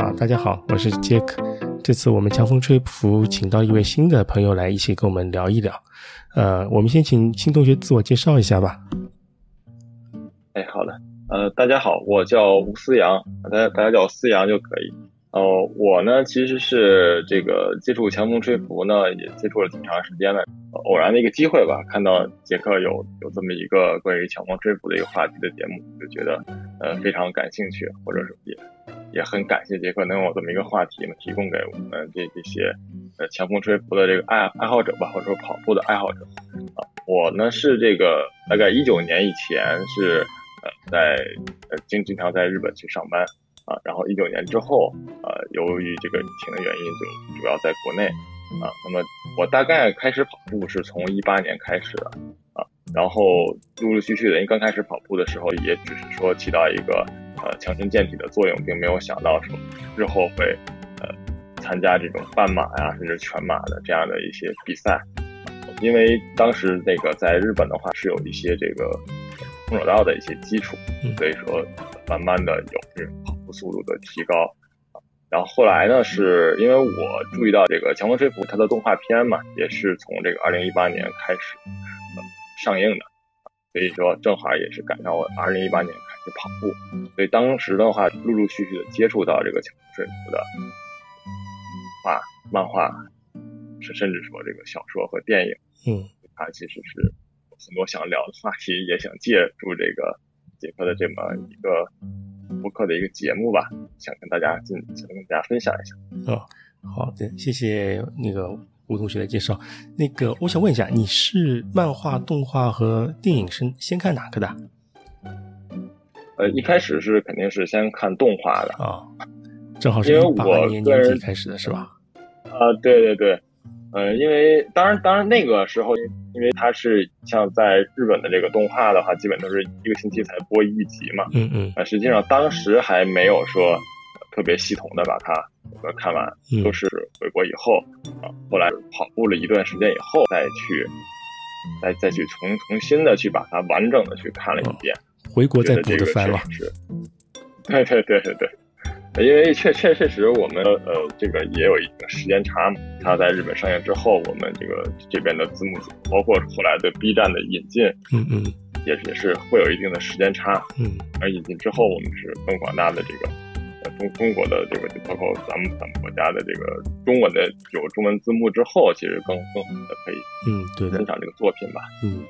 啊，大家好，我是杰克。这次我们强风吹拂，请到一位新的朋友来一起跟我们聊一聊。呃，我们先请新同学自我介绍一下吧。哎，好的。呃，大家好，我叫吴思阳，大家大家叫我思阳就可以。哦，我呢其实是这个接触强风吹拂呢，也接触了挺长时间的。偶然的一个机会吧，看到杰克有有这么一个关于强风吹拂的一个话题的节目，就觉得呃非常感兴趣，或者是也也很感谢杰克能有这么一个话题呢，提供给我们这这些呃强风吹拂的这个爱爱好者吧，或者说跑步的爱好者啊。我呢是这个大概一九年以前是呃在呃经经常在日本去上班啊，然后一九年之后呃由于这个疫情的原因，就主要在国内。啊，那么我大概开始跑步是从一八年开始的啊，然后陆陆续续的，因为刚开始跑步的时候，也只是说起到一个呃强身健体的作用，并没有想到说日后会呃参加这种半马呀，甚至全马的这样的一些比赛。因为当时那个在日本的话是有一些这个空手道的一些基础，所以说慢慢的有这种跑步速度的提高。然后后来呢，是因为我注意到这个《强风吹拂》它的动画片嘛，也是从这个二零一八年开始上映的，所以说正好也是赶上我二零一八年开始跑步，所以当时的话陆陆续续的接触到这个《强风吹拂》的画、漫画，是甚至说这个小说和电影，嗯，它其实是很多想聊的话题，也想借助这个杰克的这么一个。播客的一个节目吧，想跟大家进，想跟大家分享一下。哦，好的，谢谢那个吴同学的介绍。那个，我想问一下，你是漫画、动画和电影是先看哪个的？呃，一开始是肯定是先看动画的啊，正好是一八年年底开始的是吧？啊，对对对。呃，因为当然，当然那个时候，因为它是像在日本的这个动画的话，基本都是一个星期才播一集嘛。嗯嗯。啊，实际上当时还没有说特别系统的把它看完，都是回国以后啊，后来跑步了一段时间以后，再去再再去重重新的去把它完整的去看了一遍。回国再补的番了。是。对对对对对。因为确确确实，我们呃这个也有一个时间差嘛。它在日本上映之后，我们这个这边的字幕组，包括后来的 B 站的引进，嗯嗯，也也是会有一定的时间差。嗯，而引进之后，我们是更广大的这个呃中中国的这个，包括咱们咱们国家的这个中文的有中文字幕之后，其实更更好的可以嗯对的欣赏这个作品吧。嗯，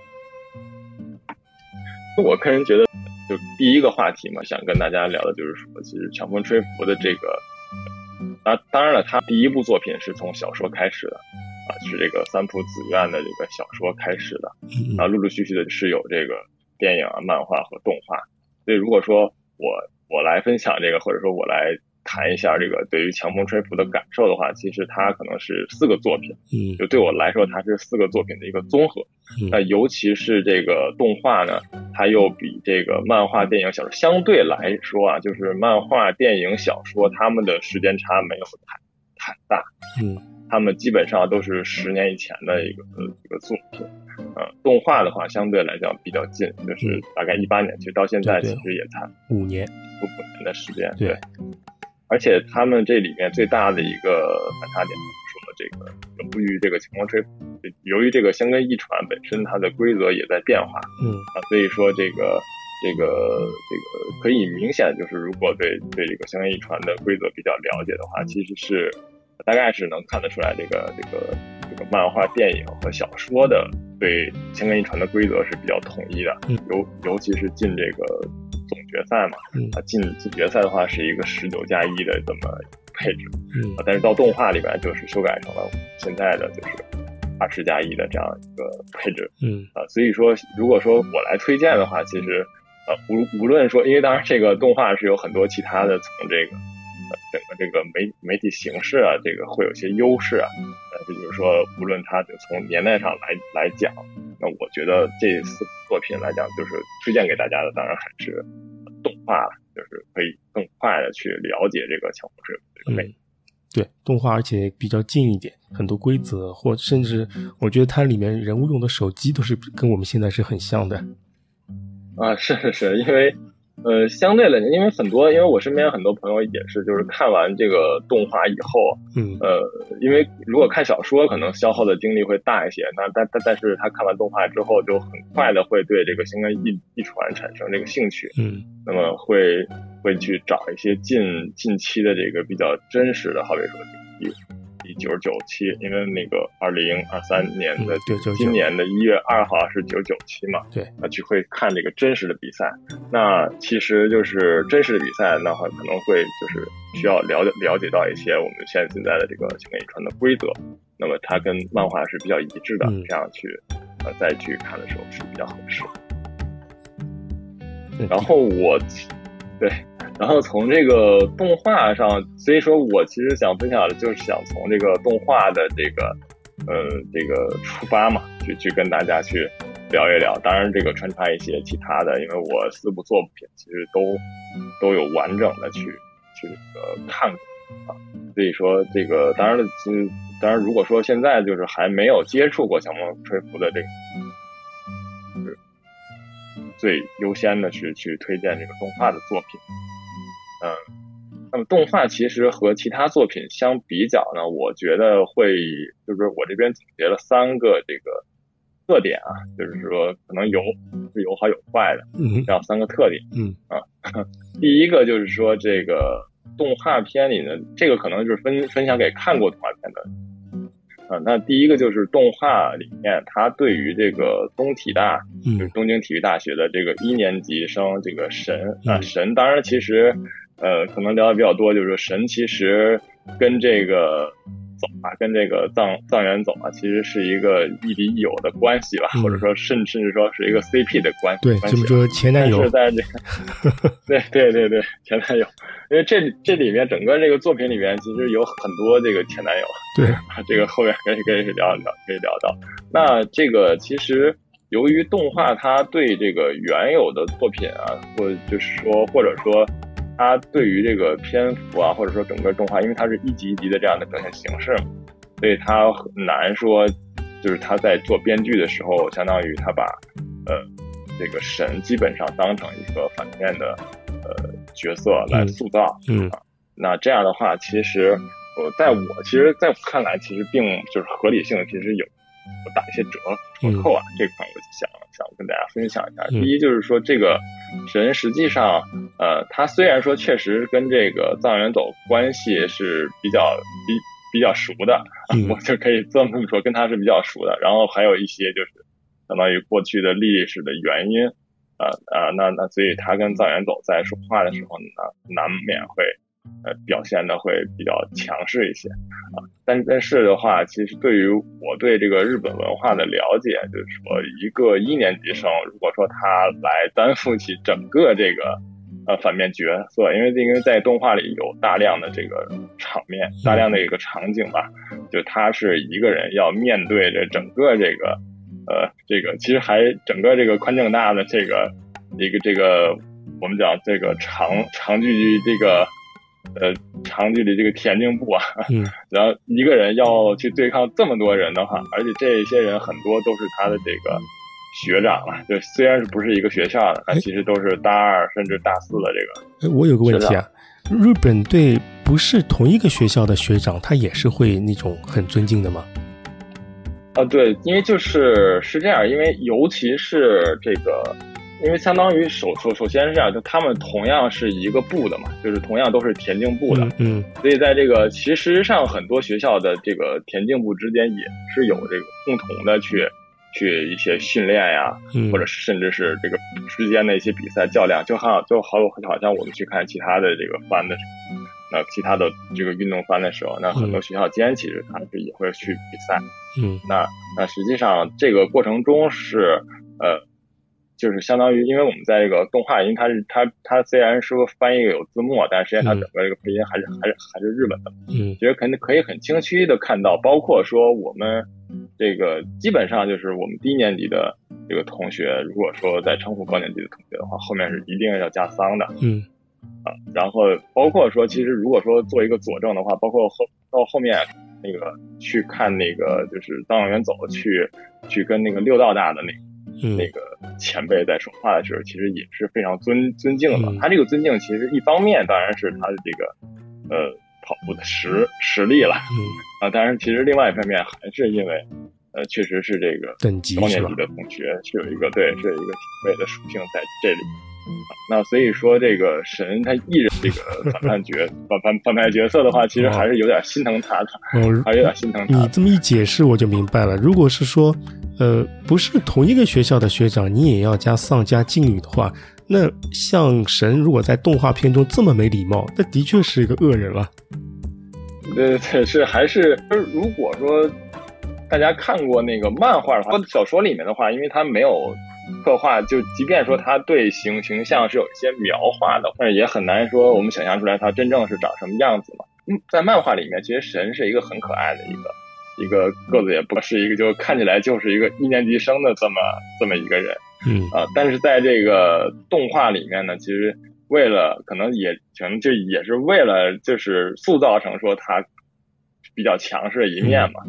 我个人觉得。就第一个话题嘛，想跟大家聊的就是说，其实强风吹拂的这个，啊当然了，他第一部作品是从小说开始的，啊，是这个三浦紫苑的这个小说开始的，啊，陆陆续续的是有这个电影啊、漫画和动画，所以如果说我我来分享这个，或者说我来。谈一下这个对于强风吹拂的感受的话，其实它可能是四个作品，嗯，就对我来说，它是四个作品的一个综合。那尤其是这个动画呢，它又比这个漫画、电影、小说相对来说啊，就是漫画、电影、小说，他们的时间差没有太太大，嗯，他们基本上都是十年以前的一个一个作品。呃，动画的话相对来讲比较近，就是大概一八年，其实到现在其实也才五年，五年的时间，对。而且他们这里面最大的一个反差点，说这个由于这个强光吹，由于这个香根一传本身它的规则也在变化，嗯啊，所以说这个这个这个可以明显就是如果对对这个香根一传的规则比较了解的话，其实是大概是能看得出来这个这个这个漫画、电影和小说的对香根一传的规则是比较统一的，尤尤其是进这个。总决赛嘛，啊，进进决赛的话是一个十九加一的这么配置，嗯，但是到动画里边就是修改成了现在的就是二十加一的这样一个配置，嗯，啊，所以说如果说我来推荐的话，其实呃无无论说，因为当然这个动画是有很多其他的从这个整个这个媒媒体形式啊，这个会有些优势啊，呃，这就是说无论它从年代上来来讲。那我觉得这四部作品来讲，就是推荐给大家的，当然还是动画了，就是可以更快的去了解这个强风吹这个美。对，动画而且比较近一点，很多规则或甚至我觉得它里面人物用的手机都是跟我们现在是很像的。啊，是是是，因为呃，相对来讲，因为很多，因为我身边很多朋友也是，就是看完这个动画以后，嗯，呃，因为如果看小说，可能消耗的精力会大一些，那但但但是他看完动画之后，就很快的会对这个星根一一传产生这个兴趣，嗯，那么会会去找一些近近期的这个比较真实的，好比说第。九十九期，因为那个二零二三年的今年的一月二号是九九期嘛，对，那就会看这个真实的比赛。那其实就是真实的比赛，那话可能会就是需要了解了解到一些我们现在现在的这个情感遗传的规则。那么它跟漫画是比较一致的，这样去呃再去看的时候是比较合适。然后我对。然后从这个动画上，所以说我其实想分享的就是想从这个动画的这个，呃，这个出发嘛，去去跟大家去聊一聊。当然，这个穿插一些其他的，因为我四部作品其实都都有完整的去去呃看过啊。所以说这个当然了，其实，当然如果说现在就是还没有接触过《小梦吹拂》的这个，最优先的去去推荐这个动画的作品。嗯，那么动画其实和其他作品相比较呢，我觉得会就是我这边总结了三个这个特点啊，就是说可能有是有好有坏的，嗯这样三个特点。嗯啊，第一个就是说这个动画片里的，这个可能就是分分享给看过动画片的。啊，那第一个就是动画里面，它对于这个东体大，就是东京体育大学的这个一年级生这个神啊神，当然其实。呃，可能聊的比较多，就是说神其实跟这个走啊，跟这个藏藏原走啊，其实是一个亦敌亦友的关系吧，或者说甚甚至说是一个 CP 的关系。对，就是说前男友是在这个，对对对对，前男友，因为这这里面整个这个作品里面其实有很多这个前男友。对，这个后面可以可以聊聊，可以聊到。那这个其实由于动画它对这个原有的作品啊，或就是说或者说。它对于这个篇幅啊，或者说整个动画，因为它是一集一集的这样的表现形式，所以它很难说，就是他在做编剧的时候，相当于他把呃这个神基本上当成一个反面的呃角色来塑造。嗯，那这样的话，其实呃在我其实在我看来，其实并就是合理性其实有。我打一些折折扣啊，这块我想想跟大家分享一下。第一就是说，这个神实际上，呃，他虽然说确实跟这个藏元走关系是比较比比较熟的，我就可以这么说，跟他是比较熟的。然后还有一些就是相当于过去的历史的原因，啊啊，那那所以他跟藏元走在说话的时候呢，难免会。呃，表现的会比较强势一些啊，但但是的话，其实对于我对这个日本文化的了解，就是说，一个一年级生，如果说他来担负起整个这个呃反面角色，因为因为在动画里有大量的这个场面，大量的一个场景吧，就他是一个人要面对着整个这个呃这个，其实还整个这个宽正大的这个一个这个我们讲这个长长距离这个。呃，长距离这个田径部啊，嗯，然后一个人要去对抗这么多人的话，而且这些人很多都是他的这个学长了，就虽然是不是一个学校的，但其实都是大二甚至大四的这个。我有个问题啊，日本队不是同一个学校的学长，他也是会那种很尊敬的吗？啊，对，因为就是是这样，因为尤其是这个。因为相当于首首首先是这样，就他们同样是一个部的嘛，就是同样都是田径部的，嗯，所以在这个其实上很多学校的这个田径部之间也是有这个共同的去去一些训练呀，嗯或者甚至是这个之间的一些比赛较量，就好就好好像我们去看其他的这个班的时候，那其他的这个运动班的时候，那很多学校间其实他们也会去比赛，嗯，那那实际上这个过程中是呃。就是相当于，因为我们在这个动画，因为它是它它虽然说翻译有字幕，但实际上它整个这个配音还是还是还是日本的。嗯，其实肯定可以很清晰的看到，包括说我们这个基本上就是我们低年级的这个同学，如果说在称呼高年级的同学的话，后面是一定要加桑的。嗯，啊，然后包括说，其实如果说做一个佐证的话，包括后到后面那个去看那个就是当演员走去去跟那个六道大的那。那个前辈在说话的时候，其实也是非常尊尊敬的。他这个尊敬，其实一方面当然是他的这个呃跑步的实实力了，啊，当然其实另外一方面还是因为呃确实是这个高年级的同学是有一个对是有一个前辈的属性在这里。那所以说，这个神他一人这个反派角 反反反派角色的话，其实还是有点心疼他的，还有点心疼他。你这么一解释，我就明白了。如果是说，呃，不是同一个学校的学长，你也要加丧加敬语的话，那像神如果在动画片中这么没礼貌，那的确是一个恶人了。对 对是还是如果说大家看过那个漫画的话，小说里面的话，因为他没有。刻画就，即便说他对形形象是有一些描画的，但是也很难说我们想象出来他真正是长什么样子嘛。嗯，在漫画里面，其实神是一个很可爱的一个 一个个子也不是一个，就看起来就是一个一年级生的这么这么一个人。嗯啊，但是在这个动画里面呢，其实为了可能也可能就也是为了就是塑造成说他比较强势的一面嘛，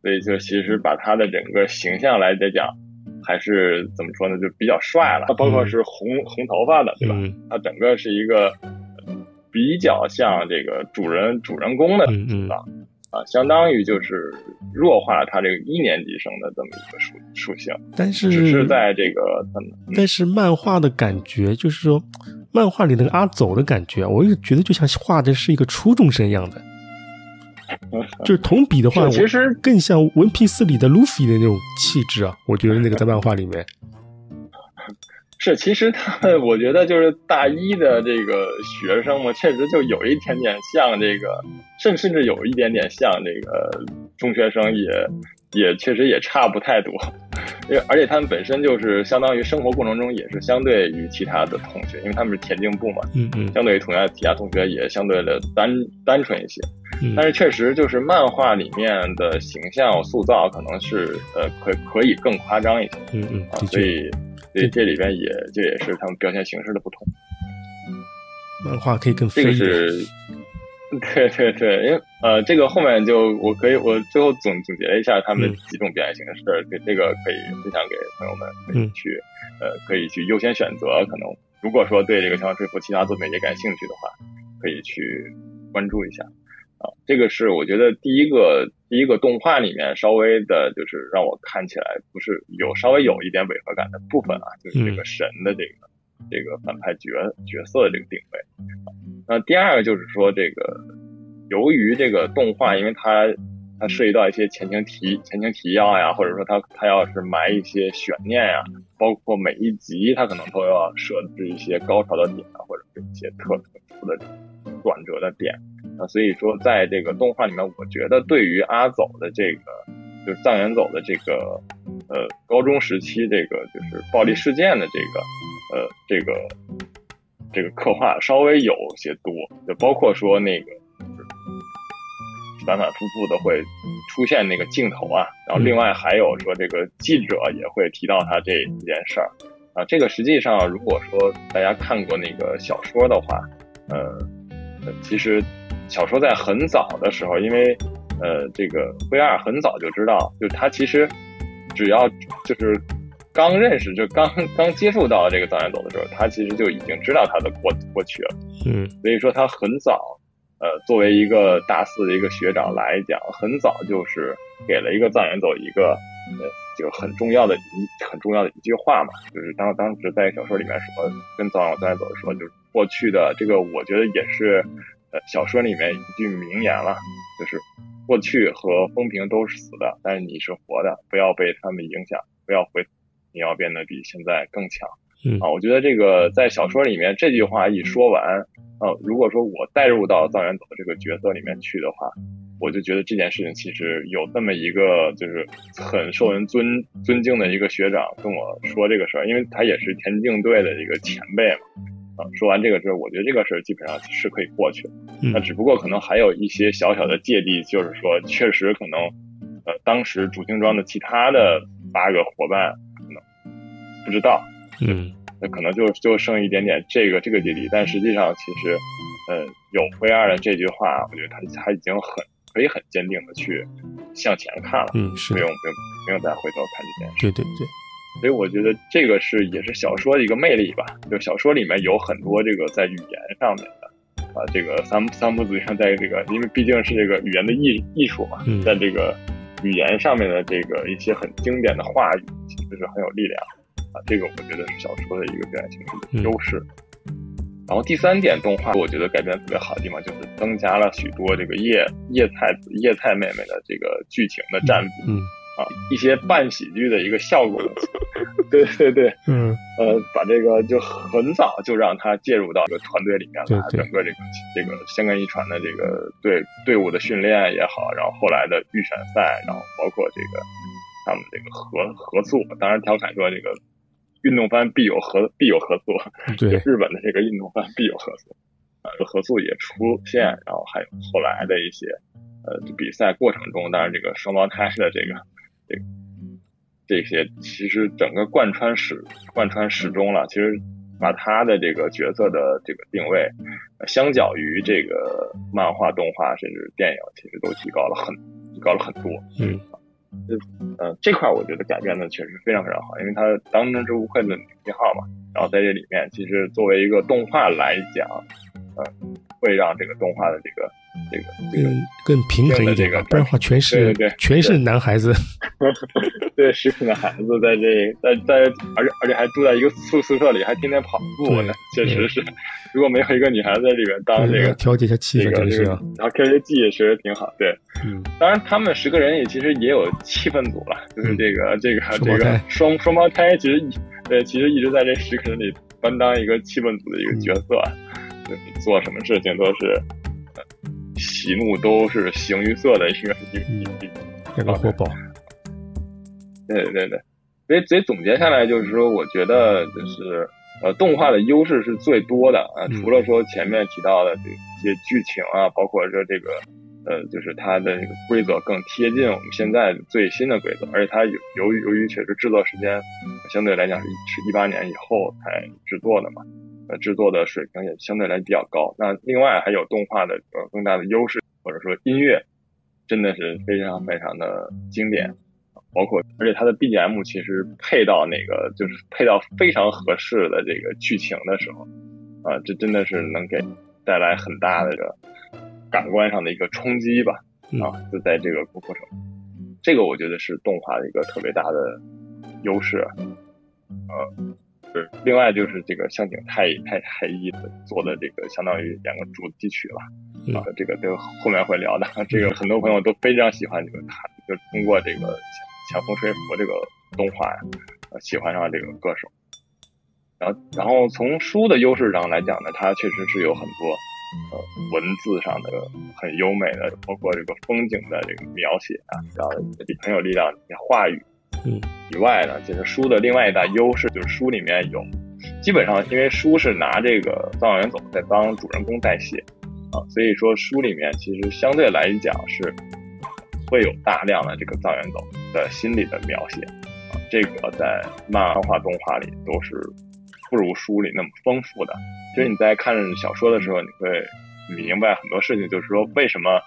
所以就其实把他的整个形象来来讲。还是怎么说呢？就比较帅了。他包括是红红头发的，对吧？他整个是一个比较像这个主人主人公的形象啊，相当于就是弱化他这个一年级生的这么一个属属性。但是只是在这个，但是漫画的感觉就是说，漫画里那个阿走的感觉，我也觉得就像画的是一个初中生一样的。就是同比的话，其实更像《文皮斯》里的路飞的那种气质啊。我觉得那个在漫画里面是，其实他，我觉得就是大一的这个学生嘛，确实就有一点点像这个，甚甚至有一点点像这个中学生，也也确实也差不太多。因为而且他们本身就是相当于生活过程中也是相对于其他的同学，因为他们是田径部嘛，嗯嗯，相对于同学其他同学也相对的单单纯一些。但是确实就是漫画里面的形象塑造可能是呃可可以更夸张一些，嗯嗯，所以所以这里边也这也是他们表现形式的不同。漫画可以更这个是，对对对，因为呃这个后面就我可以我最后总总结了一下他们的几种表演形式，这这个可以分享给朋友们，可以去呃可以去优先选择。可能如果说对这个《强强吹拂》其他作品也感兴趣的话，可以去关注一下。啊，这个是我觉得第一个第一个动画里面稍微的，就是让我看起来不是有稍微有一点违和感的部分啊，就是这个神的这个这个反派角角色的这个定位。那第二个就是说，这个由于这个动画，因为它它涉及到一些前情提前情提要呀，或者说它它要是埋一些悬念呀，包括每一集它可能都要设置一些高潮的点啊，或者是一些特特殊的转折的点。啊，所以说，在这个动画里面，我觉得对于阿走的这个，就是藏原走的这个，呃，高中时期这个就是暴力事件的这个，呃，这个这个刻画稍微有些多，就包括说那个，反反复复的会出现那个镜头啊，然后另外还有说这个记者也会提到他这一件事儿，啊，这个实际上如果说大家看过那个小说的话，呃，其实。小说在很早的时候，因为，呃，这个灰二很早就知道，就他其实只要就是刚认识，就刚刚接触到这个藏原走的时候，他其实就已经知道他的过过去了。嗯，所以说他很早，呃，作为一个大四的一个学长来讲，很早就是给了一个藏原走一个呃，就很重要的一很重要的一句话嘛，就是当当时在小说里面说，跟藏藏原走说，就是过去的这个，我觉得也是。呃，小说里面一句名言了，就是过去和风评都是死的，但是你是活的，不要被他们影响，不要回，你要变得比现在更强。嗯啊，我觉得这个在小说里面这句话一说完，呃，如果说我带入到藏原走的这个角色里面去的话，我就觉得这件事情其实有这么一个就是很受人尊尊敬的一个学长跟我说这个事儿，因为他也是田径队的一个前辈嘛。啊，说完这个之后，我觉得这个事儿基本上是可以过去的。那只不过可能还有一些小小的芥蒂，就是说，确实可能，呃，当时主星庄的其他的八个伙伴不知道，嗯，那可能就就剩一点点这个这个距离。但实际上，其实，呃，有 V 二的这句话，我觉得他他已经很可以很坚定的去向前看了。嗯，是不用不用不用再回头看这件事。对对对。所以我觉得这个是也是小说的一个魅力吧。就小说里面有很多这个在语言上面的啊，这个三三步子像在这个，因为毕竟是这个语言的艺艺术嘛，在这个语言上面的这个一些很经典的话语，其实是很有力量啊。这个我觉得是小说的一个表现形式的优势。然后第三点，动画我觉得改编特别好的地方就是增加了许多这个叶叶菜子、叶菜妹妹的这个剧情的占比，嗯啊，一些半喜剧的一个效果，对 对对，嗯呃，把这个就很早就让他介入到这个团队里面来，整个这个这个香根一传的这个队队伍的训练也好，然后后来的预选赛，然后包括这个他们这个合合作，当然调侃说这个。运动番必有合必有合作，对。日本的这个运动番必有合作，啊，合作也出现，然后还有后来的一些呃比赛过程中，当然这个双胞胎的这个这个这些其实整个贯穿始贯穿始终了，其实把他的这个角色的这个定位，相较于这个漫画、动画甚至电影，其实都提高了很提高了很多，嗯。就呃这块我觉得改变的确实非常非常好，因为它当之无愧的女一号嘛，然后在这里面其实作为一个动画来讲，呃，会让这个动画的这个这个这个更平衡一点，不然的话全是全是男孩子，对，十个男孩子在这在在，而且而且还住在一个宿宿舍里，还天天跑步呢，确实是。如果没有一个女孩子在里边当这个调节一下气氛，这个，然后调节剂也确实挺好。对，嗯，当然他们十个人也其实也有气氛组了，就是这个这个这个双双胞胎，其实对，其实一直在这十个人里担当一个气氛组的一个角色，就是做什么事情都是喜怒都是形于色的一个一个一个个活宝。对对对，所以所以总结下来就是说，我觉得就是。呃，动画的优势是最多的啊，除了说前面提到的这些剧情啊，包括说这个，呃，就是它的这个规则更贴近我们现在最新的规则，而且它由由于由于确实制作时间相对来讲是是一八年以后才制作的嘛，呃，制作的水平也相对来比较高。那另外还有动画的呃更大的优势，或者说音乐真的是非常非常的经典。包括，而且它的 BGM 其实配到那个，就是配到非常合适的这个剧情的时候，啊，这真的是能给带来很大的这个感官上的一个冲击吧，啊，就在这个过程，这个我觉得是动画的一个特别大的优势，呃，是另外就是这个向井太太太一的做的这个相当于两个主题曲了，啊，这个都后面会聊的，这个很多朋友都非常喜欢这个他，就通过这个。强风吹拂这个动画呀，喜欢上这个歌手，然后然后从书的优势上来讲呢，它确实是有很多呃文字上的很优美的，包括这个风景的这个描写啊，然后很有力量的话语。嗯，以外呢，就是书的另外一大优势就是书里面有，基本上因为书是拿这个藏元总在当主人公代写啊，所以说书里面其实相对来讲是。会有大量的这个藏元走的心理的描写啊，这个在漫画、动画里都是不如书里那么丰富的。其实你在看小说的时候，你会明白很多事情，就是说为什么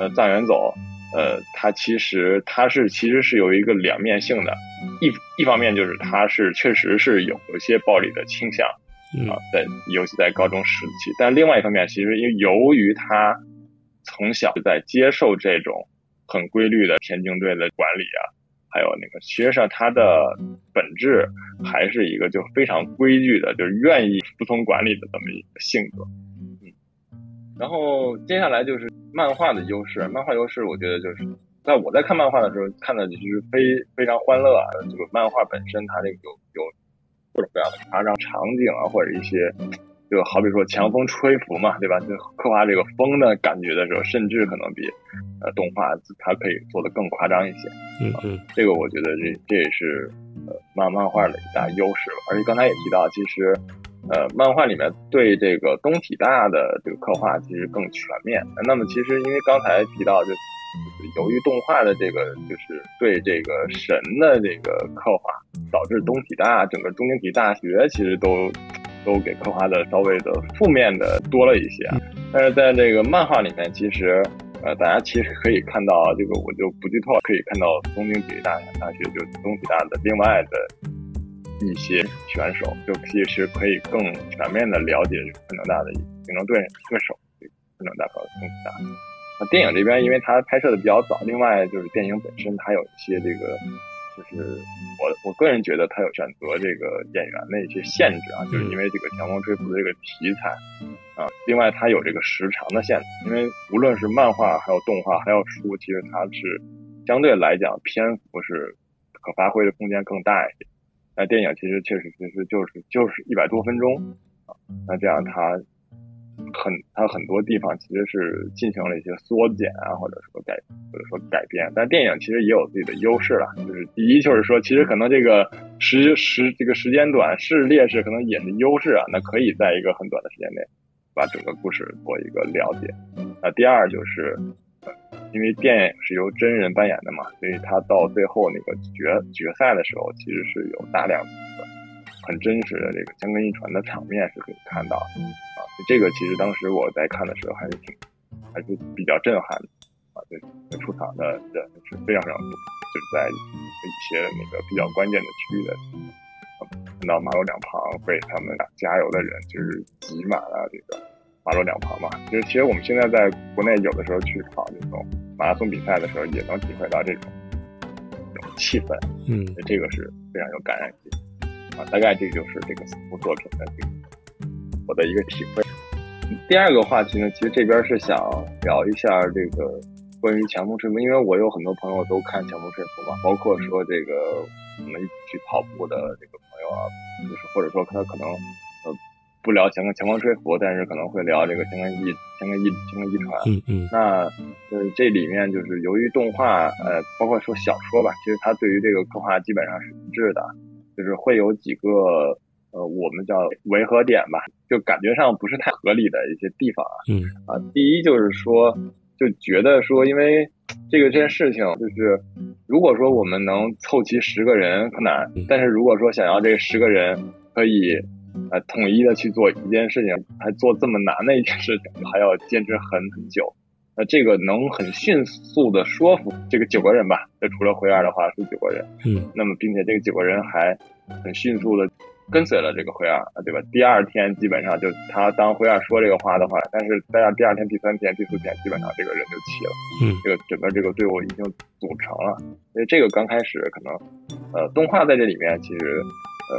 呃藏元走呃他其实他是其实是有一个两面性的，一一方面就是他是确实是有一些暴力的倾向啊，在尤其在高中时期，但另外一方面，其实因为由于他从小就在接受这种。很规律的田径队的管理啊，还有那个，其实上他的本质还是一个就非常规矩的，就是愿意服从管理的这么一个性格。嗯，然后接下来就是漫画的优势，漫画优势我觉得就是在我在看漫画的时候看的就是非非常欢乐啊，这个漫画本身它这个有有各种各样的夸张场景啊，或者一些。就好比说强风吹拂嘛，对吧？就刻画这个风的感觉的时候，甚至可能比呃动画它可以做的更夸张一些。嗯嗯，这个我觉得这这也是呃漫漫画的一大优势。而且刚才也提到，其实呃漫画里面对这个东体大的这个刻画其实更全面。那么其实因为刚才提到，就由于动画的这个就是对这个神的这个刻画，导致东体大整个东京体大学其实都。都给刻画的稍微的负面的多了一些，但是在这个漫画里面，其实呃，大家其实可以看到，这个我就不剧透，可以看到东京体育大大学就东体大的另外的一些选手，就其实可以更全面的了解昆能大的竞争对对手，昆能大和东大。那电影这边，因为它拍摄的比较早，另外就是电影本身它有一些这个，就是我我个人觉得它有选择这个演员的一些限制啊，就是因为这个强风吹拂的这个题材啊，另外它有这个时长的限制，因为无论是漫画还有动画还有书，其实它是相对来讲篇幅是可发挥的空间更大一些。那电影其实确实其实就是就是一百多分钟啊，那这样它。很，它很多地方其实是进行了一些缩减啊，或者说改，或者说改变。但电影其实也有自己的优势了，就是第一就是说，其实可能这个时时这个时间短是劣势，可能也是优势啊。那可以在一个很短的时间内把整个故事做一个了解。那第二就是，因为电影是由真人扮演的嘛，所以他到最后那个决决赛的时候，其实是有大量的很真实的这个江根一传的场面是可以看到的啊。这个其实当时我在看的时候还是挺，还是比较震撼的啊！就出场的人是非常非常多，就是在一些那个比较关键的区域的，看到马路两旁被他们俩加油的人就是挤满了这个马路两旁嘛。就是其实我们现在在国内有的时候去跑这种马拉松比赛的时候，也能体会到这种这种气氛。嗯，这个是非常有感染力啊！大概这就是这个四部作品的这个我的一个体会。第二个话题呢，其实这边是想聊一下这个关于强风吹拂，因为我有很多朋友都看强风吹拂嘛，包括说这个我们一起去跑步的这个朋友啊，就是或者说他可能呃不聊强强光吹拂，但是可能会聊这个相关一相关一相关一传。嗯嗯。那呃这里面就是由于动画呃包括说小说吧，其实它对于这个刻画基本上是一致的，就是会有几个。呃，我们叫违和点吧，就感觉上不是太合理的一些地方啊。嗯啊，第一就是说，就觉得说，因为这个这件事情，就是如果说我们能凑齐十个人很难，但是如果说想要这十个人可以呃统一的去做一件事情，还做这么难的一件事情，还要坚持很很久，那这个能很迅速的说服这个九个人吧？这除了灰二的话是九个人。嗯，那么并且这个九个人还很迅速的。跟随了这个灰二，对吧？第二天基本上就他当灰二说这个话的话，但是在第二天、第三天、第四天，基本上这个人就齐了。嗯，这个整个这个队伍已经组成了。所以这个刚开始可能，呃，动画在这里面其实，呃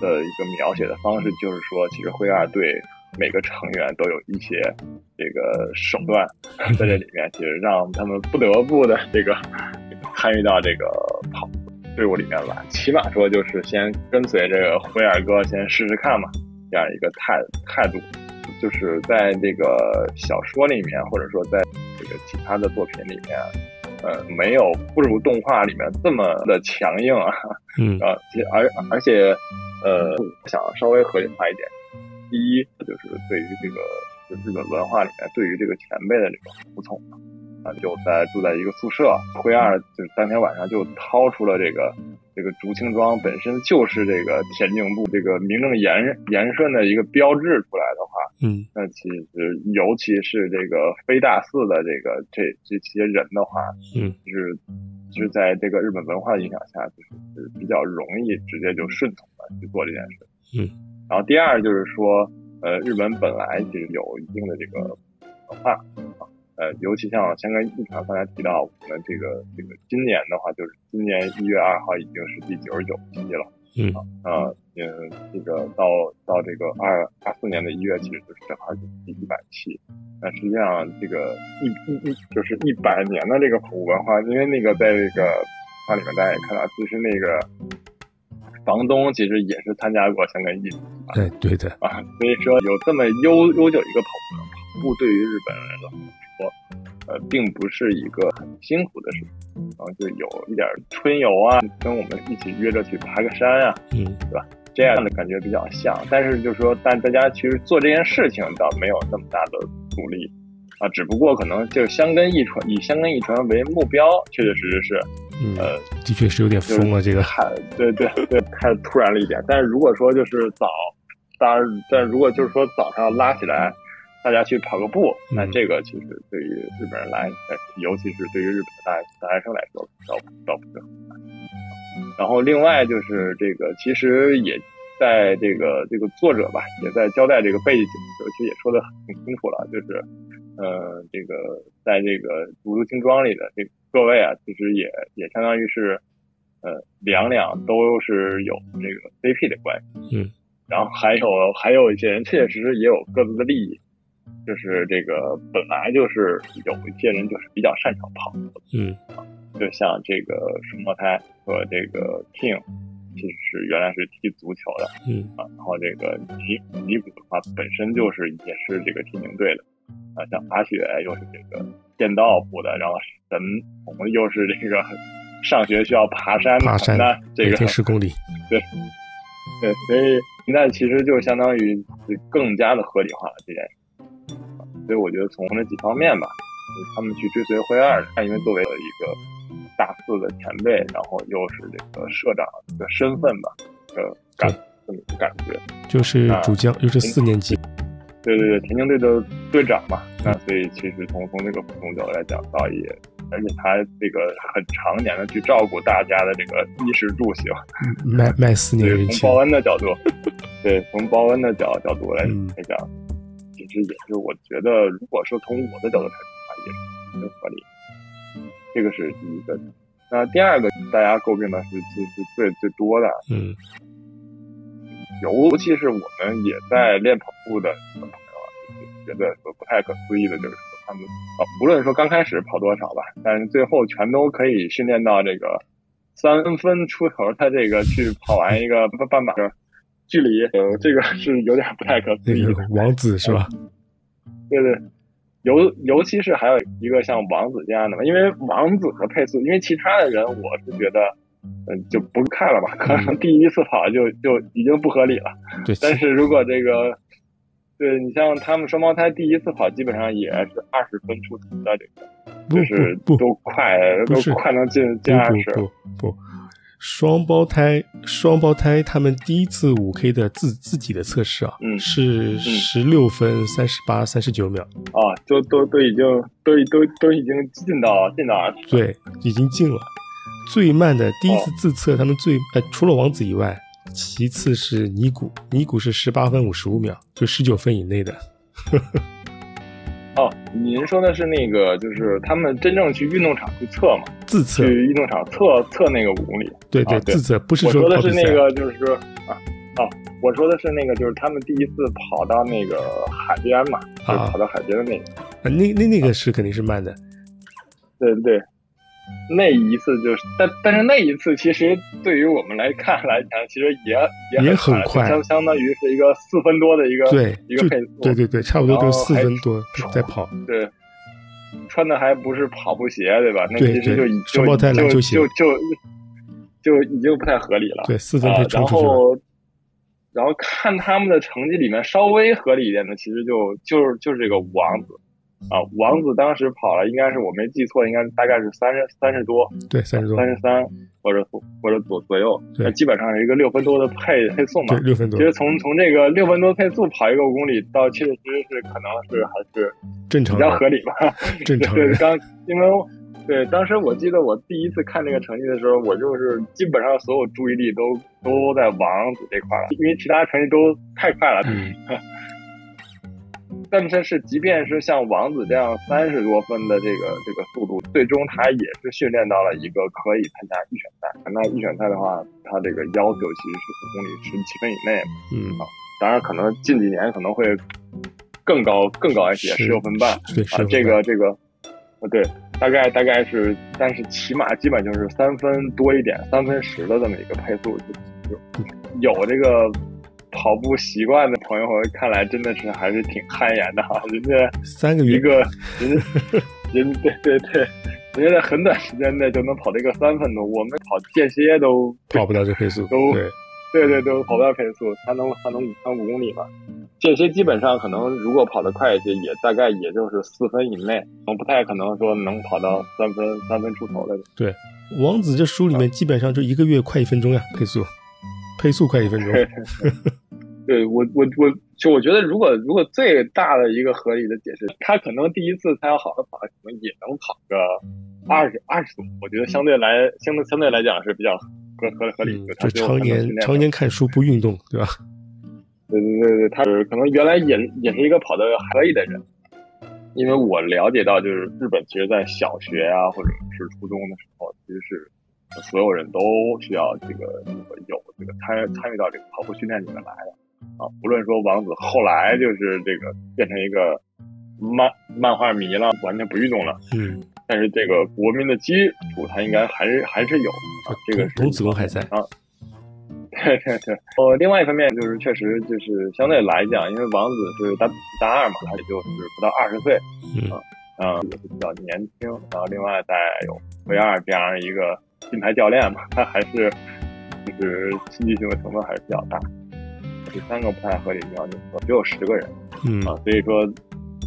的一个描写的方式就是说，其实灰二对每个成员都有一些这个手段 在这里面，其实让他们不得不的这个 参与到这个跑。队伍里面来，起码说就是先跟随这个灰二哥先试试看嘛，这样一个态态度，就是在这个小说里面，或者说在这个其他的作品里面，呃，没有不如动画里面这么的强硬啊，嗯 啊，而而且呃，想稍微合理化一点，第一就是对于这个就是日本文化里面对于这个前辈的这种服从。啊，就在住在一个宿舍，灰二就是当天晚上就掏出了这个这个竹青庄本身就是这个田径部这个名正言言顺的一个标志出来的话，嗯，那其实尤其是这个非大四的这个这这些人的话，嗯，就是就是在这个日本文化的影响下，就是比较容易直接就顺从的去做这件事，嗯，然后第二就是说，呃，日本本来其实有一定的这个文化。呃，尤其像香港一传刚才提到，我们这个这个今年的话，就是今年一月二号已经是第九十九期了，嗯啊，嗯，这个到到这个二二四年的一月，其实就是正好是第一百期。那实际上这个一一一就是一百年的这个普文化，因为那个在这个它里面大家也看到，其实那个房东其实也是参加过香港一，对对的啊，所以说有这么悠悠久一个跑步，跑步对于日本人了。呃，并不是一个很辛苦的事情，然后就有一点春游啊，跟我们一起约着去爬个山啊，嗯，对吧？这样的感觉比较像，但是就是说，但大家其实做这件事情倒没有那么大的阻力啊，只不过可能就香根一传，以香根一传为目标，确确实实是，呃，的确是有点疯了，这个，对对对，太突然了一点。但是如果说就是早，当然，但如果就是说早上拉起来。大家去跑个步，那这个其实对于日本人来，尤其是对于日本的大大学生来说，倒倒不是很难。然后另外就是这个，其实也在这个这个作者吧，也在交代这个背景的时候，其实也说的很清楚了，就是呃，这个在这个独自精装里的这各位啊，其实也也相当于是呃两两都是有这个 CP 的关系，嗯，然后还有还有一些人确实也有各自的利益。就是这个本来就是有一些人就是比较擅长跑步，嗯，就像这个双胞胎和这个 King，其实是原来是踢足球的，嗯。啊，然后这个尼尼古的话本身就是也是这个田径队的，啊，像阿雪又是这个剑道部的，然后神童又是这个 上学需要爬山爬山的这个十公里，对对，所以那其实就相当于更加的合理化了这件事。所以我觉得从这几方面吧，他们去追随灰二，他因为作为一个大四的前辈，然后又是这个社长的身份吧，呃，感这么一个感觉，就是主将，又是四年级，对对对，田径队的队长嘛，那所以其实从从这个从角度来讲，倒也，而且他这个很常年的去照顾大家的这个衣食住行，卖卖四 年人从报恩的角度，对，从报恩的角角度来来讲。其实也是，我觉得，如果说从我的角度来的话，也是很合理。这个是第一个。那第二个，大家诟病的是，其实最最多的，嗯，尤其是我们也在练跑步的朋友啊，觉得说不太可思议的，就是说他们啊，无论说刚开始跑多少吧，但是最后全都可以训练到这个三分出头，他这个去跑完一个半半马。距离，呃，这个是有点不太可思议。王子是吧？对对，尤尤其是还有一个像王子这样的嘛，因为王子的配速，因为其他的人我是觉得，嗯，就不看了吧，可能第一次跑就就已经不合理了。对，但是如果这个，对你像他们双胞胎第一次跑，基本上也是二十分出头的这个，就是都快，都快能进进二十。不不。双胞胎，双胞胎，他们第一次五 K 的自自己的测试啊，嗯，是十六分三十八三十九秒啊，都都都已经都都都已经进到进到二十，对，已经进了。最慢的第一次自测，他们最呃除了王子以外，其次是尼古，尼古是十八分五十五秒，就十九分以内的。哦，您说的是那个，就是他们真正去运动场去测嘛？自测去运动场测测那个五公里？对对对，自测不是说的是那个，就是啊啊，我说的是那个，就是他们第一次跑到那个海边嘛，就跑到海边的那个。啊，那那那个是肯定是慢的。对对。那一次就是，但但是那一次其实对于我们来看来讲，其实也也很快，相相当于是一个四分多的一个对一个配速，对对对，差不多就是四分多在跑。对，穿的还不是跑步鞋，对吧？那其实就已双胞胎篮球鞋就就就已经不太合理了。对，四分配然后然后看他们的成绩里面稍微合理一点的，其实就就是就是这个王子。啊，王子当时跑了，应该是我没记错，应该大概是三十三十多，对，三十多，三十三或者或者左左右，对，基本上是一个六分多的配配速嘛，对，六分多。其实从从这个六分多配速跑一个五公里，到确实是可能是还是正常，比较合理吧，正常。对，刚因为对当时我记得我第一次看这个成绩的时候，我就是基本上所有注意力都都在王子这块了，因为其他成绩都太快了。嗯。但是是，即便是像王子这样三十多分的这个这个速度，最终他也是训练到了一个可以参加预选赛。那预选赛的话，他这个要求其实是五公里十七分以内。嗯啊，当然可能近几年可能会更高更高一些，十六分半。对啊，这个这个，啊，对，大概大概是，但是起码基本就是三分多一点，三分十的这么一个配速，就有这个。跑步习惯的朋友看来真的是还是挺汗颜的哈，人家三个月一个人，人对对对，人家在很短时间内就能跑这个三分多，我们跑间歇都跑不到这配速，都对对对都跑不到配速，他能他能五五公里吧？间歇基本上可能如果跑得快一些，也大概也就是四分以内，我不太可能说能跑到三分三分出头的。对，王子这书里面基本上就一个月快一分钟呀，配速。配速快一分钟，对我我我就我觉得，如果如果最大的一个合理的解释，他可能第一次他要好好跑，可能也能跑个二十二十多，我觉得相对来相对相对来讲是比较合合合理。就常年常年看书不运动，对吧？对对对对，他是可能原来也也是一个跑的还可以的人，因为我了解到，就是日本其实，在小学啊或者是初中的时候，其实是所有人都需要这个有这个参参与到这个跑步训练里面来的啊。不论说王子后来就是这个变成一个漫漫画迷了，完全不运动了，嗯，但是这个国民的基础他应该还是还是有啊。这个童子功还在啊。对对对，呃，另外一方面就是确实就是相对来讲，因为王子是大大二嘛，他也就是不到二十岁，嗯啊，也是比较年轻。然后另外再有 V 二这样一个金牌教练嘛，他 还是就是戏剧性的成分还是比较大。第三个不太合理，你要你说只有十个人，嗯啊，所以说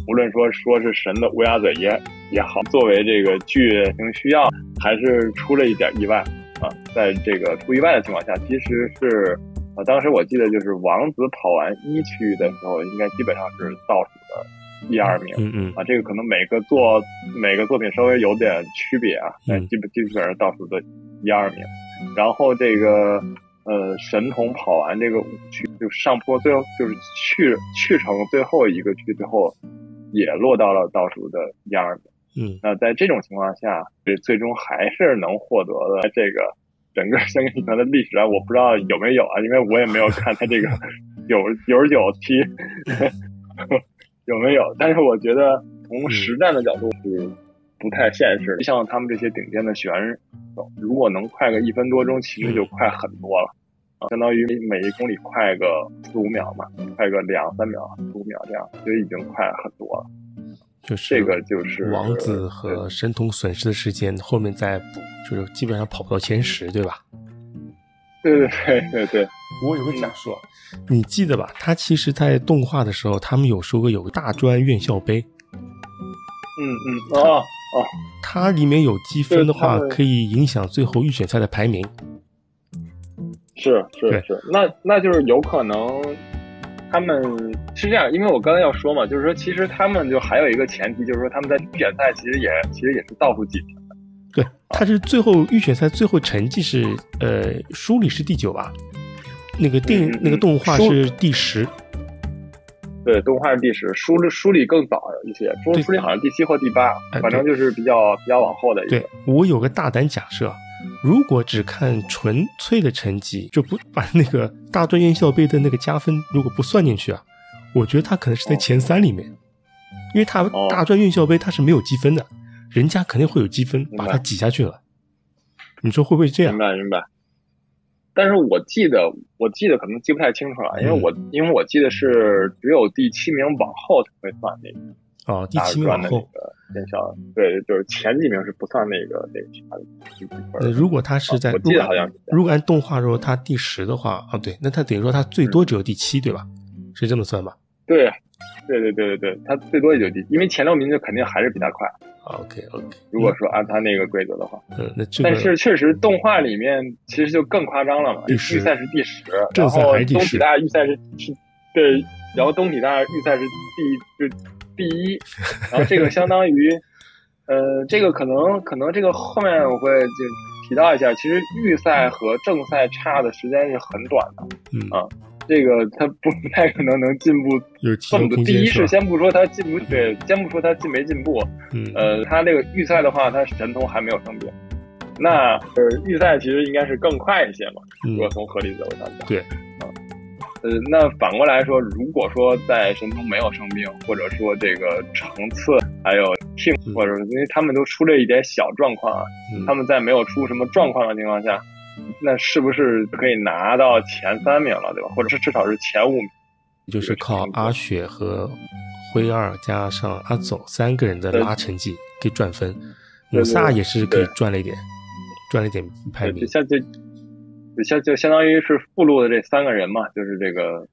无论说说是神的乌鸦嘴也也好，作为这个剧情需要，还是出了一点意外。啊，在这个出意外的情况下，其实是，啊，当时我记得就是王子跑完一区的时候，应该基本上是倒数的一二名。嗯嗯。啊，这个可能每个作每个作品稍微有点区别啊，但基本基本上倒数的一二名。然后这个呃神童跑完这个五区，就上坡最后就是去去成最后一个区之后，也落到了倒数的一二名。嗯，那在这种情况下，这最终还是能获得的这个整个香港集团的历史啊，我不知道有没有啊，因为我也没有看他这个九九十九期有没有，但是我觉得从实战的角度是不太现实。像他们这些顶尖的选手，如果能快个一分多钟，其实就快很多了啊，相当于每一公里快个四五秒嘛，快个两三秒、四五秒这样，就已经快很多了。就是这个就是王子和神童损失的时间，后面再补，就是基本上跑不到前十，对吧？对对对对对。我有个假说，你记得吧？他其实，在动画的时候，他们有说过有个大专院校杯。嗯嗯哦哦，它里面有积分的话，可以影响最后预选赛的排名。是是是，那那就是有可能。他们是这样，因为我刚才要说嘛，就是说，其实他们就还有一个前提，就是说他们在预选赛其实也其实也是倒数几名的。对，他是最后预选赛最后成绩是呃书里是第九吧？那个电那个动画是第十。对，动画是第十，书里书里更早一些，书书里好像第七或第八，反正就是比较比较往后的一个。对我有个大胆假设。如果只看纯粹的成绩，就不把那个大专院校杯的那个加分如果不算进去啊，我觉得他可能是在前三里面，因为他大专院校杯他是没有积分的，人家肯定会有积分把他挤下去了。你说会不会这样？明白明白。但是我记得我记得可能记不太清楚了，因为我因为我记得是只有第七名往后才会算那个。哦，第七名往后。院校对，就是前几名是不算那个那个其他的。如果他是在，我记得好像如果按动画说他第十的话，啊对，那他等于说他最多只有第七，对吧？是这么算吧？对，对对对对对，他最多也就第，因为前六名就肯定还是比他快。OK OK，如果说按他那个规则的话，嗯，那这个但是确实动画里面其实就更夸张了嘛，预赛是第十，然后东体大预赛是是，对，然后东体大预赛是第就。第一，然后这个相当于，呃，这个可能可能这个后面我会就提到一下，其实预赛和正赛差的时间是很短的，嗯啊，这个他不不太可能能进步。这么多。第一是先不说他进不对，先不说他进没进步，嗯，呃，他这个预赛的话，他神童还没有生病，那呃预赛其实应该是更快一些嘛，如果从合理角度上讲，对，啊。呃，那反过来说，如果说在神通没有生病，或者说这个层次还有 team，或者因为他们都出了一点小状况啊，他们在没有出什么状况的情况下，那是不是可以拿到前三名了，对吧？或者是至少是前五名？就是靠阿雪和辉二加上阿走三个人的拉成绩可以赚分，姆萨也是可以赚了一点，赚了一点排名。就相就相当于是附录的这三个人嘛，就是这个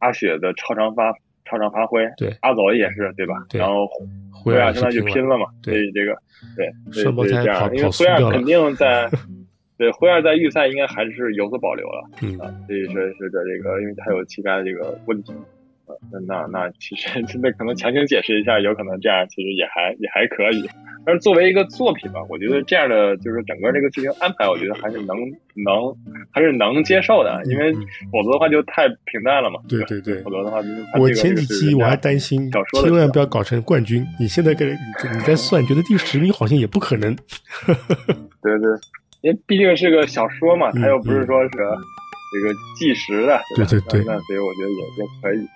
阿雪的超常发超常发挥，对阿走也是对吧？对，然后辉二现在就拼了嘛，所以这个对双胞胎跑因为辉二肯定在对灰二在预赛应该还是有所保留了，嗯啊，所以说是的这个，因为他有膝盖这个问题，呃，那那那其实 真的可能强行解释一下，有可能这样其实也还也还可以，但是作为一个作品吧，我觉得这样的就是整个这个剧情安排，我觉得还是能能还是能接受的，因为否则的话就太平淡了嘛。对对对，否则的话就，我前几期我还担心，千万不要搞成冠军。你现在跟你在算，觉得第十名好像也不可能。对 对，因为毕竟是个小说嘛，它又不是说是这个纪实的，对对对，那所以我觉得也也可以。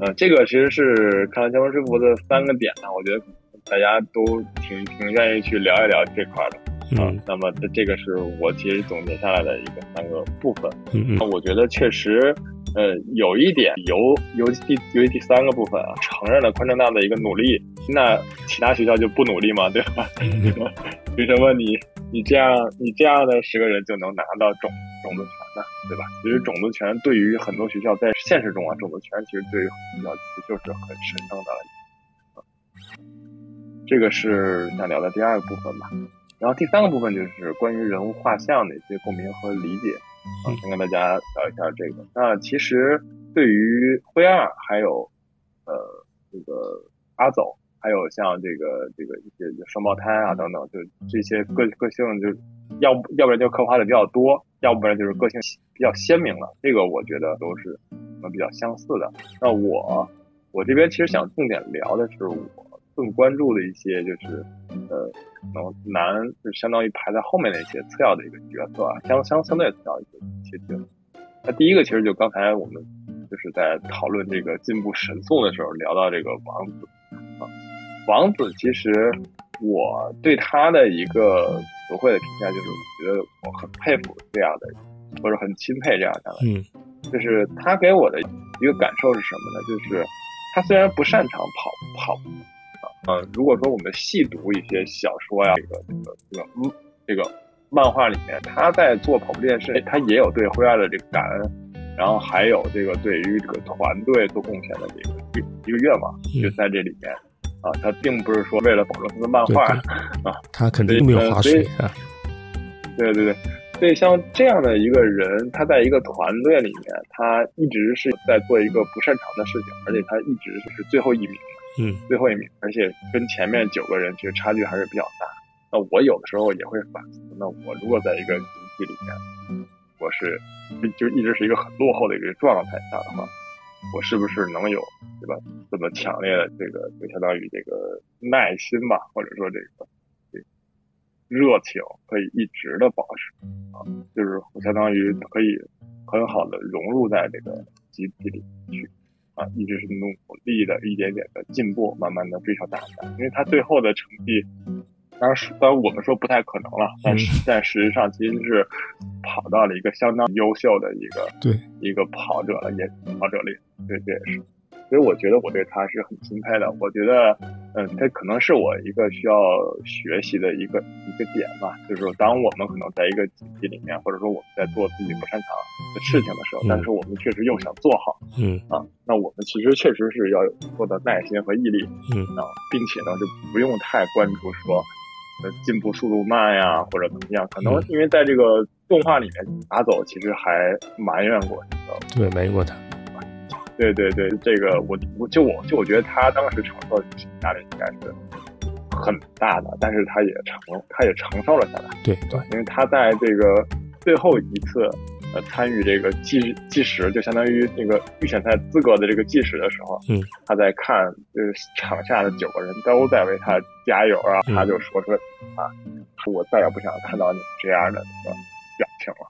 呃，这个其实是看了《江湖师傅》的三个点呢，我觉得。大家都挺挺愿意去聊一聊这块的，嗯，那么这这个是我其实总结下来的一个三个部分，嗯嗯，那我觉得确实，呃，有一点由由第由于第三个部分啊，承认了昆正大的一个努力，那其他学校就不努力嘛？对吧？为什么你你这样你这样的十个人就能拿到种种子权呢？对吧？其实种子权对于很多学校在现实中啊，种子权其实对于学校就是很神圣的。这个是想聊的第二个部分吧，然后第三个部分就是关于人物画像的一些共鸣和理解，啊，先跟大家聊一下这个。那其实对于灰二，还有呃这个阿走，还有像这个这个一些双胞胎啊等等，就这些个个性就要不要不然就刻画的比较多，要不然就是个性比较鲜明了。这个我觉得都是比较相似的。那我我这边其实想重点聊的是我。更关注的一些就是，呃，可能难就相当于排在后面的一些次要的一个角色啊，相相相对次要一些一些角色。那第一个其实就刚才我们就是在讨论这个进步神速的时候聊到这个王子啊，王子其实我对他的一个词汇的评价就是，我觉得我很佩服这样的，或者很钦佩这样的，嗯，就是他给我的一个感受是什么呢？就是他虽然不擅长跑跑。呃，如果说我们细读一些小说呀，这个这个这个嗯，这个漫画里面，他在做跑步这件事，他也有对灰二的这个感恩，然后还有这个对于这个团队做贡献的这个一一个愿望，就在这里面啊，他并不是说为了保证他的漫画啊，他肯定没有划水啊。对对对，所以像这样的一个人，他在一个团队里面，他一直是在做一个不擅长的事情，而且他一直是最后一名。嗯，最后一名，而且跟前面九个人其实差距还是比较大。那我有的时候也会反思，那我如果在一个集体里面，我是就一直是一个很落后的一个状态下的话，我是不是能有对吧这么强烈的这个就相当于这个耐心吧，或者说这个这热情可以一直的保持啊，就是我相当于可以很好的融入在这个集体里去。啊，一直是努力的，一点点的进步，慢慢的追求大赛。因为他最后的成绩，当然，当然我们说不太可能了，但是但实际上其实是跑到了一个相当优秀的一个对一个跑者了，也跑者里，对，这也是。所以我觉得我对他是很钦佩的。我觉得，嗯，他可能是我一个需要学习的一个一个点吧。就是说，当我们可能在一个集体里面，或者说我们在做自己不擅长的事情的时候，但是我们确实又想做好，嗯啊，那我们其实确实是要有足够的耐心和毅力，嗯啊，并且呢，就不用太关注说，呃，进步速度慢呀，或者怎么样。可能因为在这个动画里面，拿走其实还埋怨过，对，埋怨过他。对对对，这个我我就我就我觉得他当时承受的压力应该是很大的，但是他也承他也承受了下来。对对，因为他在这个最后一次呃参与这个计计时，就相当于那个预选赛资格的这个计时的时候，嗯，他在看就是场下的九个人都在为他加油啊，他就说出啊，我再也不想看到你这样的这个表情了。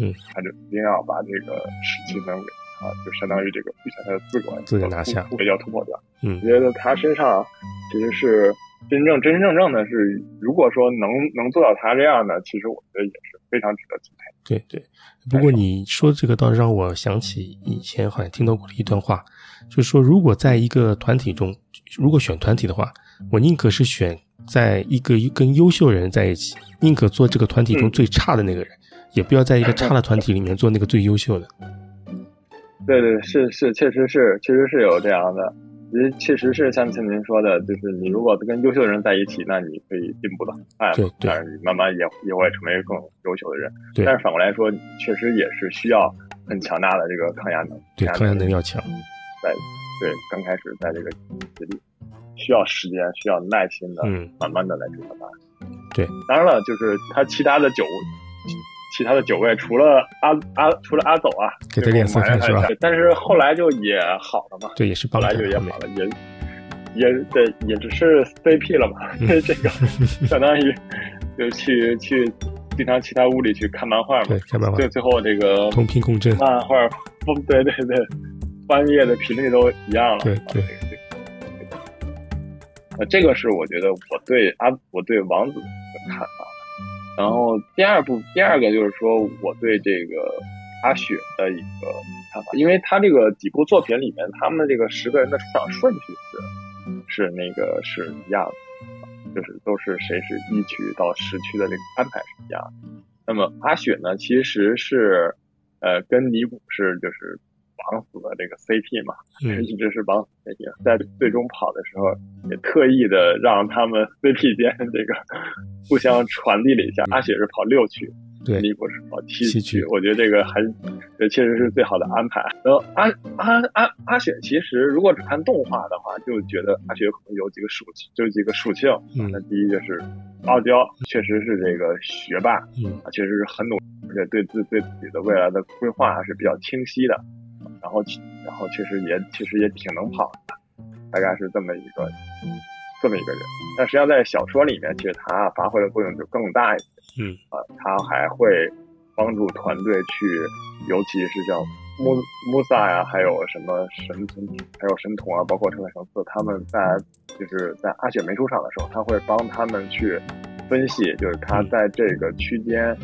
嗯，他就一定要把这个十七分给。啊，就相当于这个预选赛的资格，资格拿下，也要突破掉。嗯，我觉得他身上其实是真正真真正正的是，如果说能能做到他这样的，其实我觉得也是非常值得钦佩。对对，不过你说这个倒让我想起以前好像听到过的一段话，就是说，如果在一个团体中，如果选团体的话，我宁可是选在一个跟优秀人在一起，宁可做这个团体中最差的那个人，也不要在一个 差的团体里面做那个最优秀的。对对是是，确实是确实是有这样的，其实确实是像像您说的，就是你如果跟优秀的人在一起，那你可以进步的很快，对，但是你慢慢也也会成为更优秀的人。对，但是反过来说，确实也是需要很强大的这个抗压能，对，抗压能力要强。在对刚开始在这个集里，需要时间，需要耐心的，嗯，慢慢的来追他妈。对，当然了，就是他其他的九，其他的九位除了阿阿除了阿走啊，给他脸色看是吧？但是后来就也好了嘛，对，也是后来就也好了，也也对，也只是 CP 了嘛，这个相当于就去去经常去他屋里去看漫画嘛，对，看漫画，最最后这个同频共振，漫画，对对对，翻页的频率都一样了，对对。呃，这个是我觉得我对阿我对王子的看法。然后第二部，第二个就是说我对这个阿雪的一个看法，因为他这个几部作品里面，他们这个十个人的出场顺序是是那个是一样的，就是都是谁是一区到十区的这个安排是一样的。那么阿雪呢，其实是呃跟尼古是就是。绑死了这个 CP 嘛，一直是绑死 CP，在最终跑的时候，也特意的让他们 CP 间这个互相传递了一下。阿雪是跑六区，对，尼古是跑七区。我觉得这个还这确实是最好的安排。然后阿阿阿阿雪其实如果只看动画的话，就觉得阿雪可能有几个属性，就几个属性。那第一就是傲娇，确实是这个学霸，嗯，确实是很努力，而且对自对自己的未来的规划还是比较清晰的。然后，然后其实也其实也挺能跑的，大概是这么一个这么一个人。但实际上在小说里面，其实他发挥的作用就更大一些。嗯，啊，他还会帮助团队去，尤其是像穆穆萨呀，还有什么神童，还有神童啊，包括成海神四，他们在就是在阿雪没出场的时候，他会帮他们去分析，就是他在这个区间。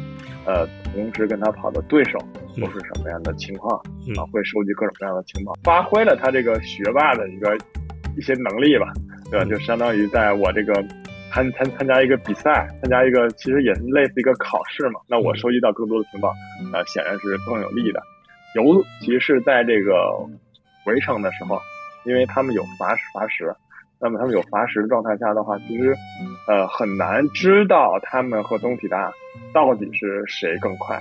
呃，同时跟他跑的对手都是什么样的情况啊？会收集各种各样的情报，发挥了他这个学霸的一个一些能力吧，对吧？就相当于在我这个参参参加一个比赛，参加一个其实也是类似一个考试嘛。那我收集到更多的情报，啊，显然是更有利的。尤其是在这个围城的时候，因为他们有罚罚时。那么他们有罚时的状态下的话，其实，呃，很难知道他们和东体大到底是谁更快，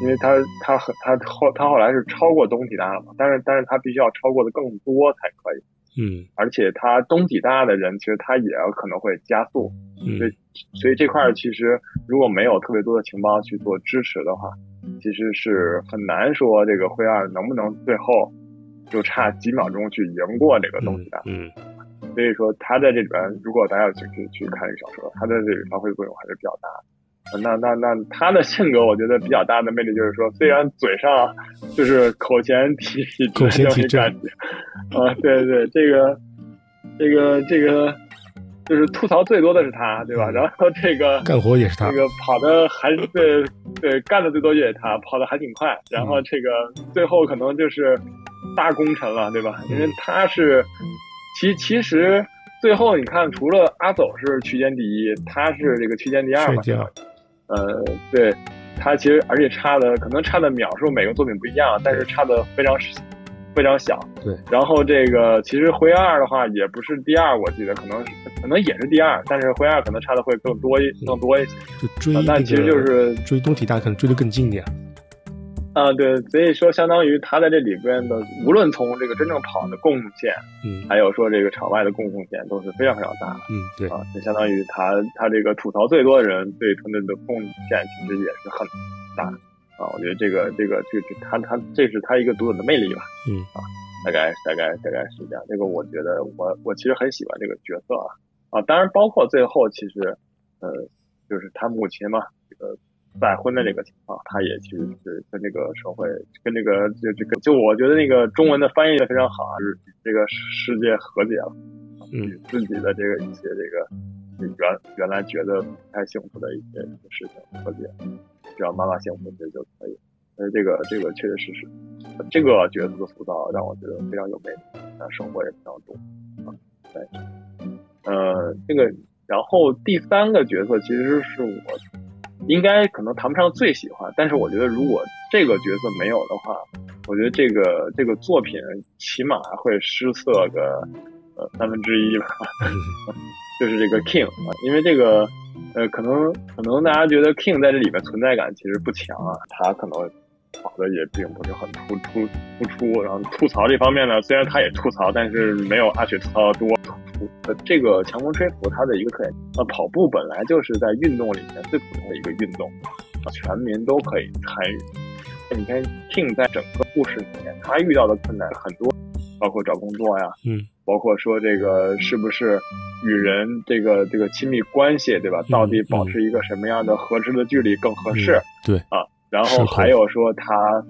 因为他他很他后他后来是超过东体大了嘛，但是但是他必须要超过的更多才可以，嗯，而且他东体大的人其实他也可能会加速，所以所以这块其实如果没有特别多的情报去做支持的话，其实是很难说这个灰二能不能最后就差几秒钟去赢过这个东体大，嗯。所以说他在这里边，如果大家有兴趣去看这个小说，他在这里发挥作用还是比较大的。那那那他的性格，我觉得比较大的魅力就是说，虽然嘴上就是口嫌体口嫌体正啊，对对，这个这个这个就是吐槽最多的是他，对吧？然后这个干活也是他，这个跑的还对对干的最多也是他，跑的还挺快。然后这个最后可能就是大功臣了，对吧？因为他是。其其实最后你看，除了阿走是区间第一，他是这个区间第二嘛？呃，对，他其实而且差的可能差的秒数每个作品不一样，但是差的非常非常小。对。然后这个其实灰二的话也不是第二，我记得可能可能也是第二，但是灰二可能差的会更多一更多一些。就追那其实就是追东体大，可能追得更近点。啊，对，所以说相当于他在这里边的，无论从这个真正跑的贡献，嗯，还有说这个场外的贡献，都是非常非常大的，嗯，对，啊，就相当于他他这个吐槽最多的人对团队的贡献其实也是很大，啊，我觉得这个这个这个他他这是他一个独有的魅力吧，嗯，啊，大概大概大概是这样，这个我觉得我我其实很喜欢这个角色啊，啊，当然包括最后其实，呃，就是他母亲嘛，这个。再婚的这个情况，他也其实是跟这个社会，跟这个就这个，就我觉得那个中文的翻译的非常好啊，是这个世界和解了，与自己的这个一些这个原原来觉得不太幸福的一些事情和解，只要妈妈幸福其实就可以。所以这个这个确确实实，这个角色的塑造让我觉得非常有魅力，啊，收获也非常多啊。对，呃，这个然后第三个角色其实是我。应该可能谈不上最喜欢，但是我觉得如果这个角色没有的话，我觉得这个这个作品起码会失色个呃三分之一吧，就是这个 King 啊，因为这个呃可能可能大家觉得 King 在这里面存在感其实不强啊，他可能跑的也并不是很突出突出，然后吐槽这方面呢，虽然他也吐槽，但是没有阿雪吐槽的多。服。呃，这个强风吹拂它的一个特点，呃，跑步本来就是在运动里面最普通的一个运动，啊，全民都可以参与。你看，King 在整个故事里面，他遇到的困难很多，包括找工作呀，嗯，包括说这个是不是与人这个这个亲密关系，对吧？到底保持一个什么样的合适的距离更合适？对啊，然后还有说他，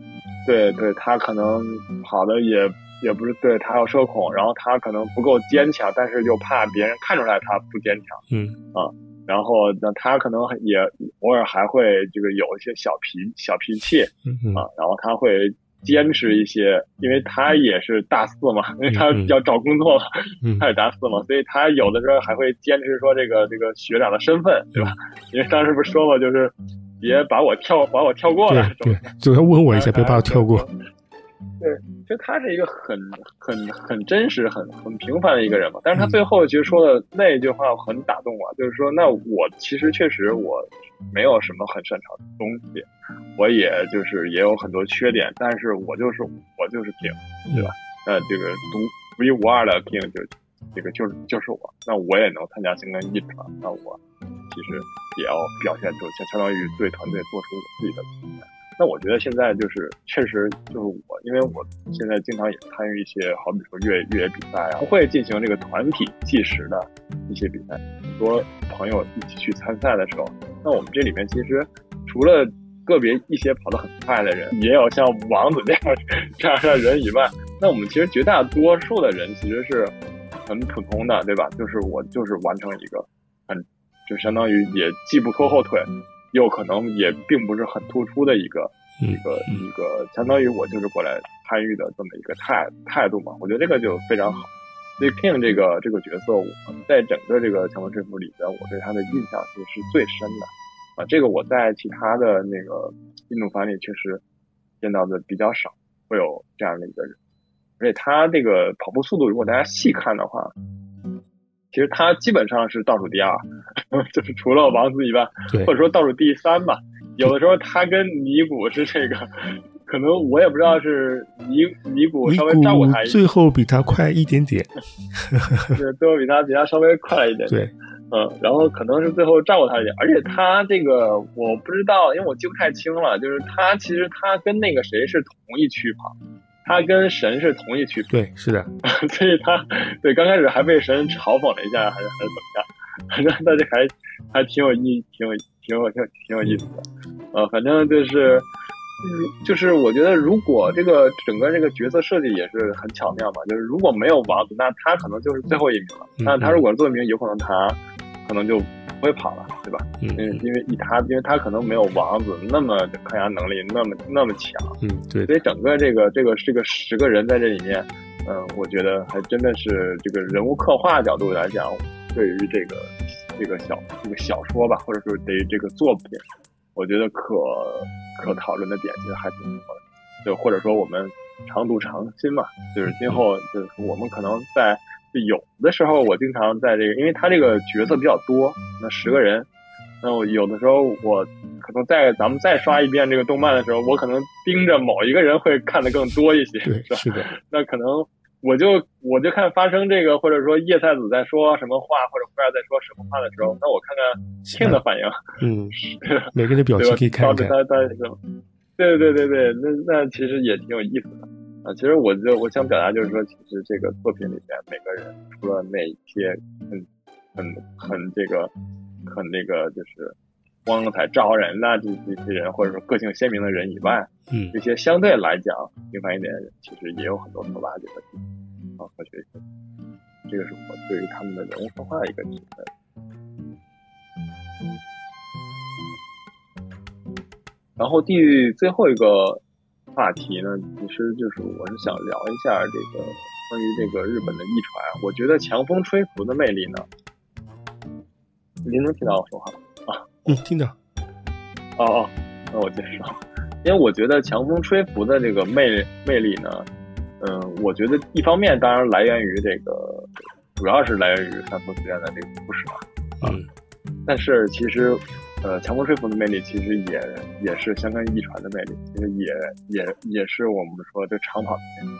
对对，他可能跑的也也不是对他要社恐，然后他可能不够坚强，但是又怕别人看出来他不坚强，嗯啊。然后，那他可能也偶尔还会这个有一些小脾小脾气啊，然后他会坚持一些，因为他也是大四嘛，因 为他要找工作嘛，他也大四嘛，所以他有的时候还会坚持说这个这个学长的身份，对吧？因为当时不是说嘛，就是别把我跳把我跳过了，对，就要问我一下，别把我跳过。对，其实他是一个很很很真实、很很平凡的一个人嘛。但是他最后其实说的那一句话很打动我，就是说，那我其实确实我没有什么很擅长的东西，我也就是也有很多缺点，但是我就是我就是 king，对吧？那这个独独一无二的 king 就这个就是就是我，那我也能参加新闻一传，那我其实也要表现出相相当于对团队做出我自己的贡献。那我觉得现在就是确实就是我，因为我现在经常也参与一些，好比说越野越野比赛啊，不会进行这个团体计时的一些比赛，很多朋友一起去参赛的时候，那我们这里面其实除了个别一些跑得很快的人，也有像王子这样这样的人以外，那我们其实绝大多数的人其实是很普通的，对吧？就是我就是完成一个很就相当于也既不拖后腿。又可能也并不是很突出的一个一个一个，相当于我就是过来参与的这么一个态态度嘛。我觉得这个就非常好。所以 King 这个这个角色，我在整个这个强风吹拂里边，我对他的印象其实是最深的啊。这个我在其他的那个运动番里确实见到的比较少，会有这样的一个人。而且他这个跑步速度，如果大家细看的话。其实他基本上是倒数第二，就是除了王子以外，或者说倒数第三吧。有的时候他跟尼古是这个，可能我也不知道是尼尼古稍微照顾他一点，最后比他快一点点，对，最后比他比他稍微快了一点，对，嗯，然后可能是最后照顾他一点，而且他这个我不知道，因为我记不太清了，就是他其实他跟那个谁是同一区跑。他跟神是同一区对，是的，所以他对刚开始还被神嘲讽了一下，还是还是怎么样？反正大家还还挺有意，挺有挺有挺挺有意思的。呃，反正就是，就是我觉得如果这个整个这个角色设计也是很巧妙嘛，就是如果没有王子，那他可能就是最后一名了。那他如果是最后一名，有可能他可能就。不会跑了，对吧？嗯，因为以他，因为他可能没有王子那么抗压能力那么那么强，嗯，对。所以整个这个这个这个十个人在这里面，嗯，我觉得还真的是这个人物刻画角度来讲，对于这个这个小这个小说吧，或者说对于这个作品，我觉得可可讨论的点其实还挺多的。就或者说我们常读常新嘛，就是今后就是我们可能在。有的时候我经常在这个，因为他这个角色比较多，那十个人，那我有的时候我可能在咱们再刷一遍这个动漫的时候，我可能盯着某一个人会看的更多一些，是的。那可能我就我就看发生这个，或者说叶菜子在说什么话，或者忽然在说什么话的时候，那我看看 King 的反应，嗯，每个人的表情可以看看。对对对对，那那其实也挺有意思的。啊，其实我就我想表达就是说，其实这个作品里面每个人，除了那些很很很这个很那个就是光彩照人的这这些人，或者说个性鲜明的人以外，嗯，这些相对来讲平凡一点的人，其实也有很多可挖掘的地方啊和学习。这个是我对于他们的人物刻画的一个体会。然后地狱最后一个。话题呢，其实就是我是想聊一下这个关于这个日本的艺传。我觉得强风吹拂的魅力呢，您能听到我说话吗？啊，嗯，听到。哦哦，那我接着说。因为我觉得强风吹拂的这个魅魅力呢，嗯，我觉得一方面当然来源于这个，主要是来源于三浦学院的这个故事啊。嗯。但是其实。呃，强风吹拂的魅力其实也也是相当于一传的魅力，其实也也也是我们说这长跑的魅力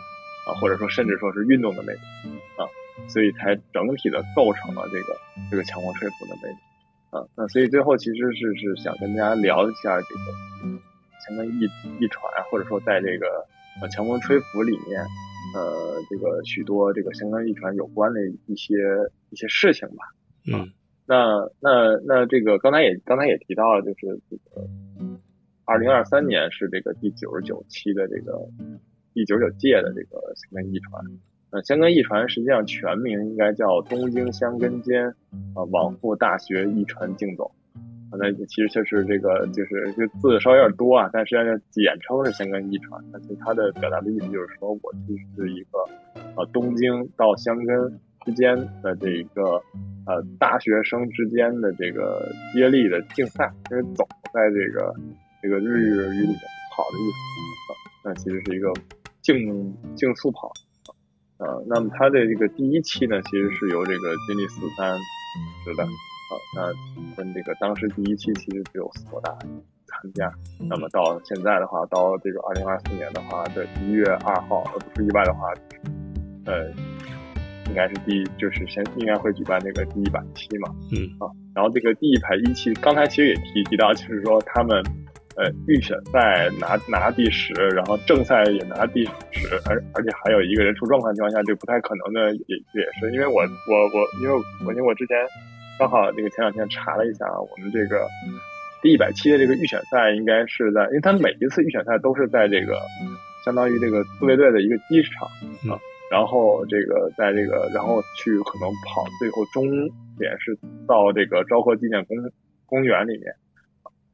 啊，或者说甚至说是运动的魅力啊。所以才整体的构成了这个这个强风吹拂的魅力啊。那所以最后其实是是想跟大家聊一下这个香根驿驿传，或者说在这个呃强风吹拂里面，呃这个许多这个香根驿传有关的一些一些事情吧。嗯，那那那这个刚才也刚才也提到了，就是这个二零二三年是这个第九十九期的这个第九十九届的这个香根驿传。那香根驿传实际上全名应该叫东京香根间啊往复大学驿传竞走。那其实就是这个就是这字稍微有点多啊，但实际上简称是香根驿传。那其实它的表达的意思就是说我其实是一个呃东京到香根之间的这一个。呃，大学生之间的这个接力的竞赛，因为走在这个这个日日语里面跑的意思啊，那其实是一个竞竞速跑啊。那么它的这个第一期呢，其实是由这个金立四三主持的啊。那跟这个当时第一期其实只有四所大参加。那么到现在的话，到这个二零二四年的话的一月二号，呃不是意外的话，呃。应该是第，就是先应该会举办这个第一百期嘛，嗯啊，然后这个第一排一期，刚才其实也提提到，就是说他们呃预选赛拿拿第十，然后正赛也拿第十，而而且还有一个人出状况的情况下，这不太可能的，也也是因为我我我因为我因为我之前刚好那个前两天查了一下，我们这个第一百期的这个预选赛应该是在，因为他每一次预选赛都是在这个相当于这个自卫队的一个基石场啊。然后这个在这个，然后去可能跑，最后终点是到这个昭和纪念公公园里面。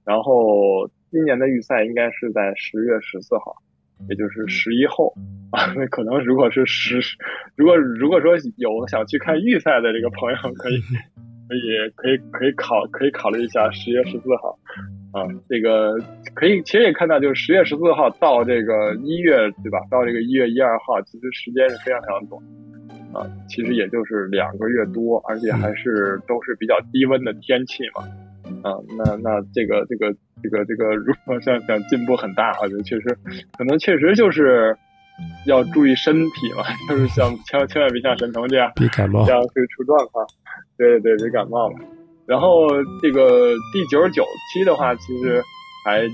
然后今年的预赛应该是在十月十四号，也就是十一后啊。那 可能如果是十，如果如果说有想去看预赛的这个朋友，可以可以可以可以考可以考虑一下十月十四号。啊，这个可以，其实也看到，就是十月十四号到这个一月，对吧？到这个一月一二号，其实时间是非常非常短，啊，其实也就是两个月多，而且还是都是比较低温的天气嘛，啊，那那这个这个这个这个，如果想想进步很大，我觉得确实，可能确实就是要注意身体嘛，就是像千千万别像沈腾这样，别感冒，这样会出状况，对对对，别感冒了。然后这个第九十九期的话，其实还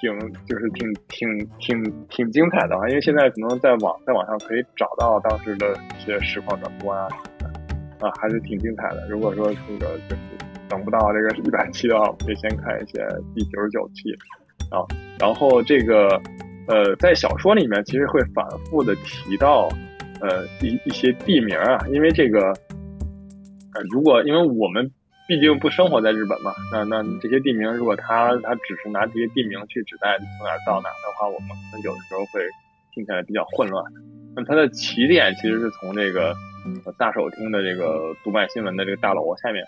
挺就是挺挺挺挺精彩的啊，因为现在可能在网在网上可以找到当时的一些实况转播啊啊，还是挺精彩的。如果说这个等不到这个一百期的话，可以先看一些第九十九期啊。然后这个呃，在小说里面其实会反复的提到呃一一些地名啊，因为这个呃如果因为我们。毕竟不生活在日本嘛，那那这些地名，如果他他只是拿这些地名去指代从哪到哪的话，我们可能有的时候会听起来比较混乱。那它的起点其实是从这个大手厅的这个读卖新闻的这个大楼下面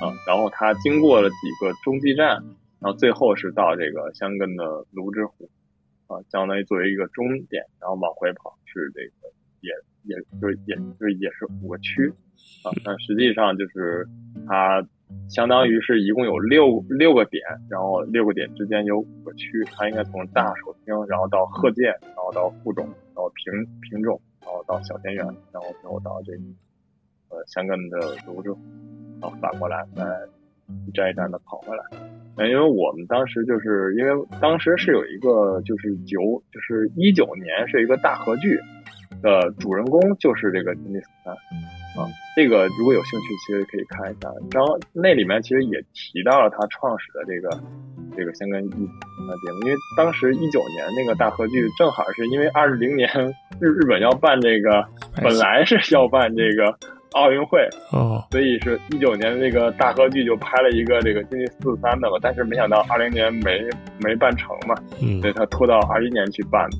啊，然后它经过了几个中继站，然后最后是到这个香根的泸之湖啊，相当于作为一个终点，然后往回跑是这个也也就是也就是也是五个区啊，那实际上就是它。相当于是一共有六六个点，然后六个点之间有五个区，它应该从大手厅，然后到鹤见，然后到富中，然后平平中，然后到小田园，然后最后到这个呃香根的泸州，然后反过来再一站一站的跑回来。嗯，因为我们当时就是因为当时是有一个就是九就是一九年是一个大合剧的主人公就是这个金立斯三。啊，这个如果有兴趣，其实可以看一下。然后那里面其实也提到了他创始的这个这个相关一啊节目，因为当时一九年那个大合剧正好是因为二零年日日本要办这个，本来是要办这个奥运会哦，所以是一九年那个大合剧就拍了一个这个经济四三的嘛，但是没想到二零年没没办成嘛，嗯，所以他拖到二一年去办的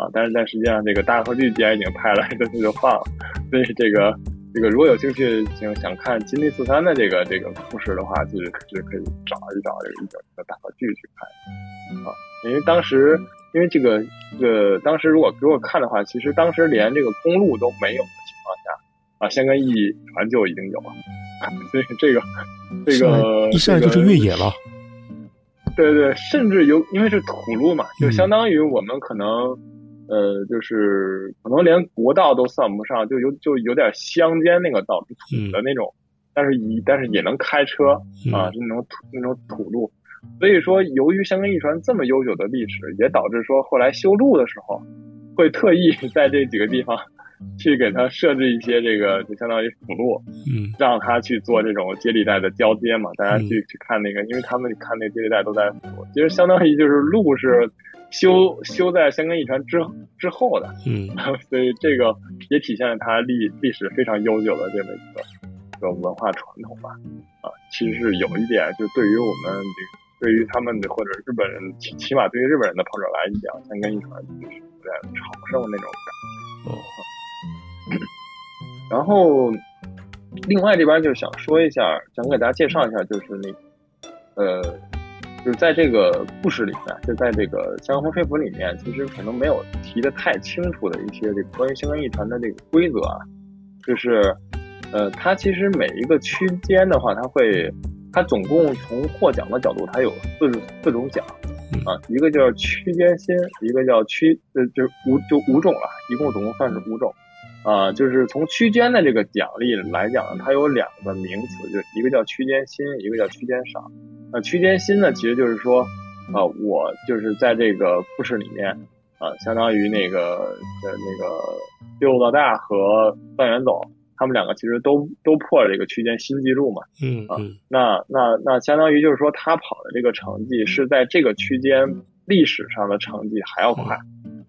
啊。但是但实际上这个大合剧既然已经拍了，这次就放了，所以这个。这个如果有兴趣想想看金立四三的这个这个故事的话，就是是可以找一找这个一九年的大合剧去看啊。因为当时，因为这个这个当时如果给我看的话，其实当时连这个公路都没有的情况下啊，香根一船就已经有了，所以这个这个一上就是越野了。对对，甚至有因为是土路嘛，就相当于我们可能。呃，就是可能连国道都算不上，就有就有点乡间那个道，土的那种，但是也但是也能开车啊，就那种土那种土路。所以说，由于香根一传这么悠久的历史，也导致说后来修路的时候，会特意 在这几个地方。去给他设置一些这个，就相当于辅路，嗯，让他去做这种接力带的交接嘛。大家去去看那个，因为他们看那接力带都在辅路，其实相当于就是路是修修在香根一传之之后的，嗯，所以这个也体现了它历历史非常悠久的这么一个一个文化传统吧。啊，其实是有一点，就对于我们对于他们的或者日本人，起起码对于日本人的跑者来讲，香根一传就是有点朝圣那种感觉。哦。然后，另外这边就想说一下，想给大家介绍一下，就是那，呃，就是在这个故事里面，就在这个《江湖吹拂》里面，其实可能没有提的太清楚的一些这个关于香根一团的这个规则啊，就是，呃，它其实每一个区间的话，它会，它总共从获奖的角度，它有四四种奖啊，一个叫区间新，一个叫区，呃，就是五就五种了，一共总共算是五种。啊，就是从区间的这个奖励来讲呢，它有两个名词，就一个叫区间新，一个叫区间赏。那区间新呢，其实就是说，啊，我就是在这个故事里面，啊，相当于那个呃那个六老大和范远总，他们两个其实都都破了这个区间新纪录嘛。嗯啊，那那那相当于就是说，他跑的这个成绩是在这个区间历史上的成绩还要快，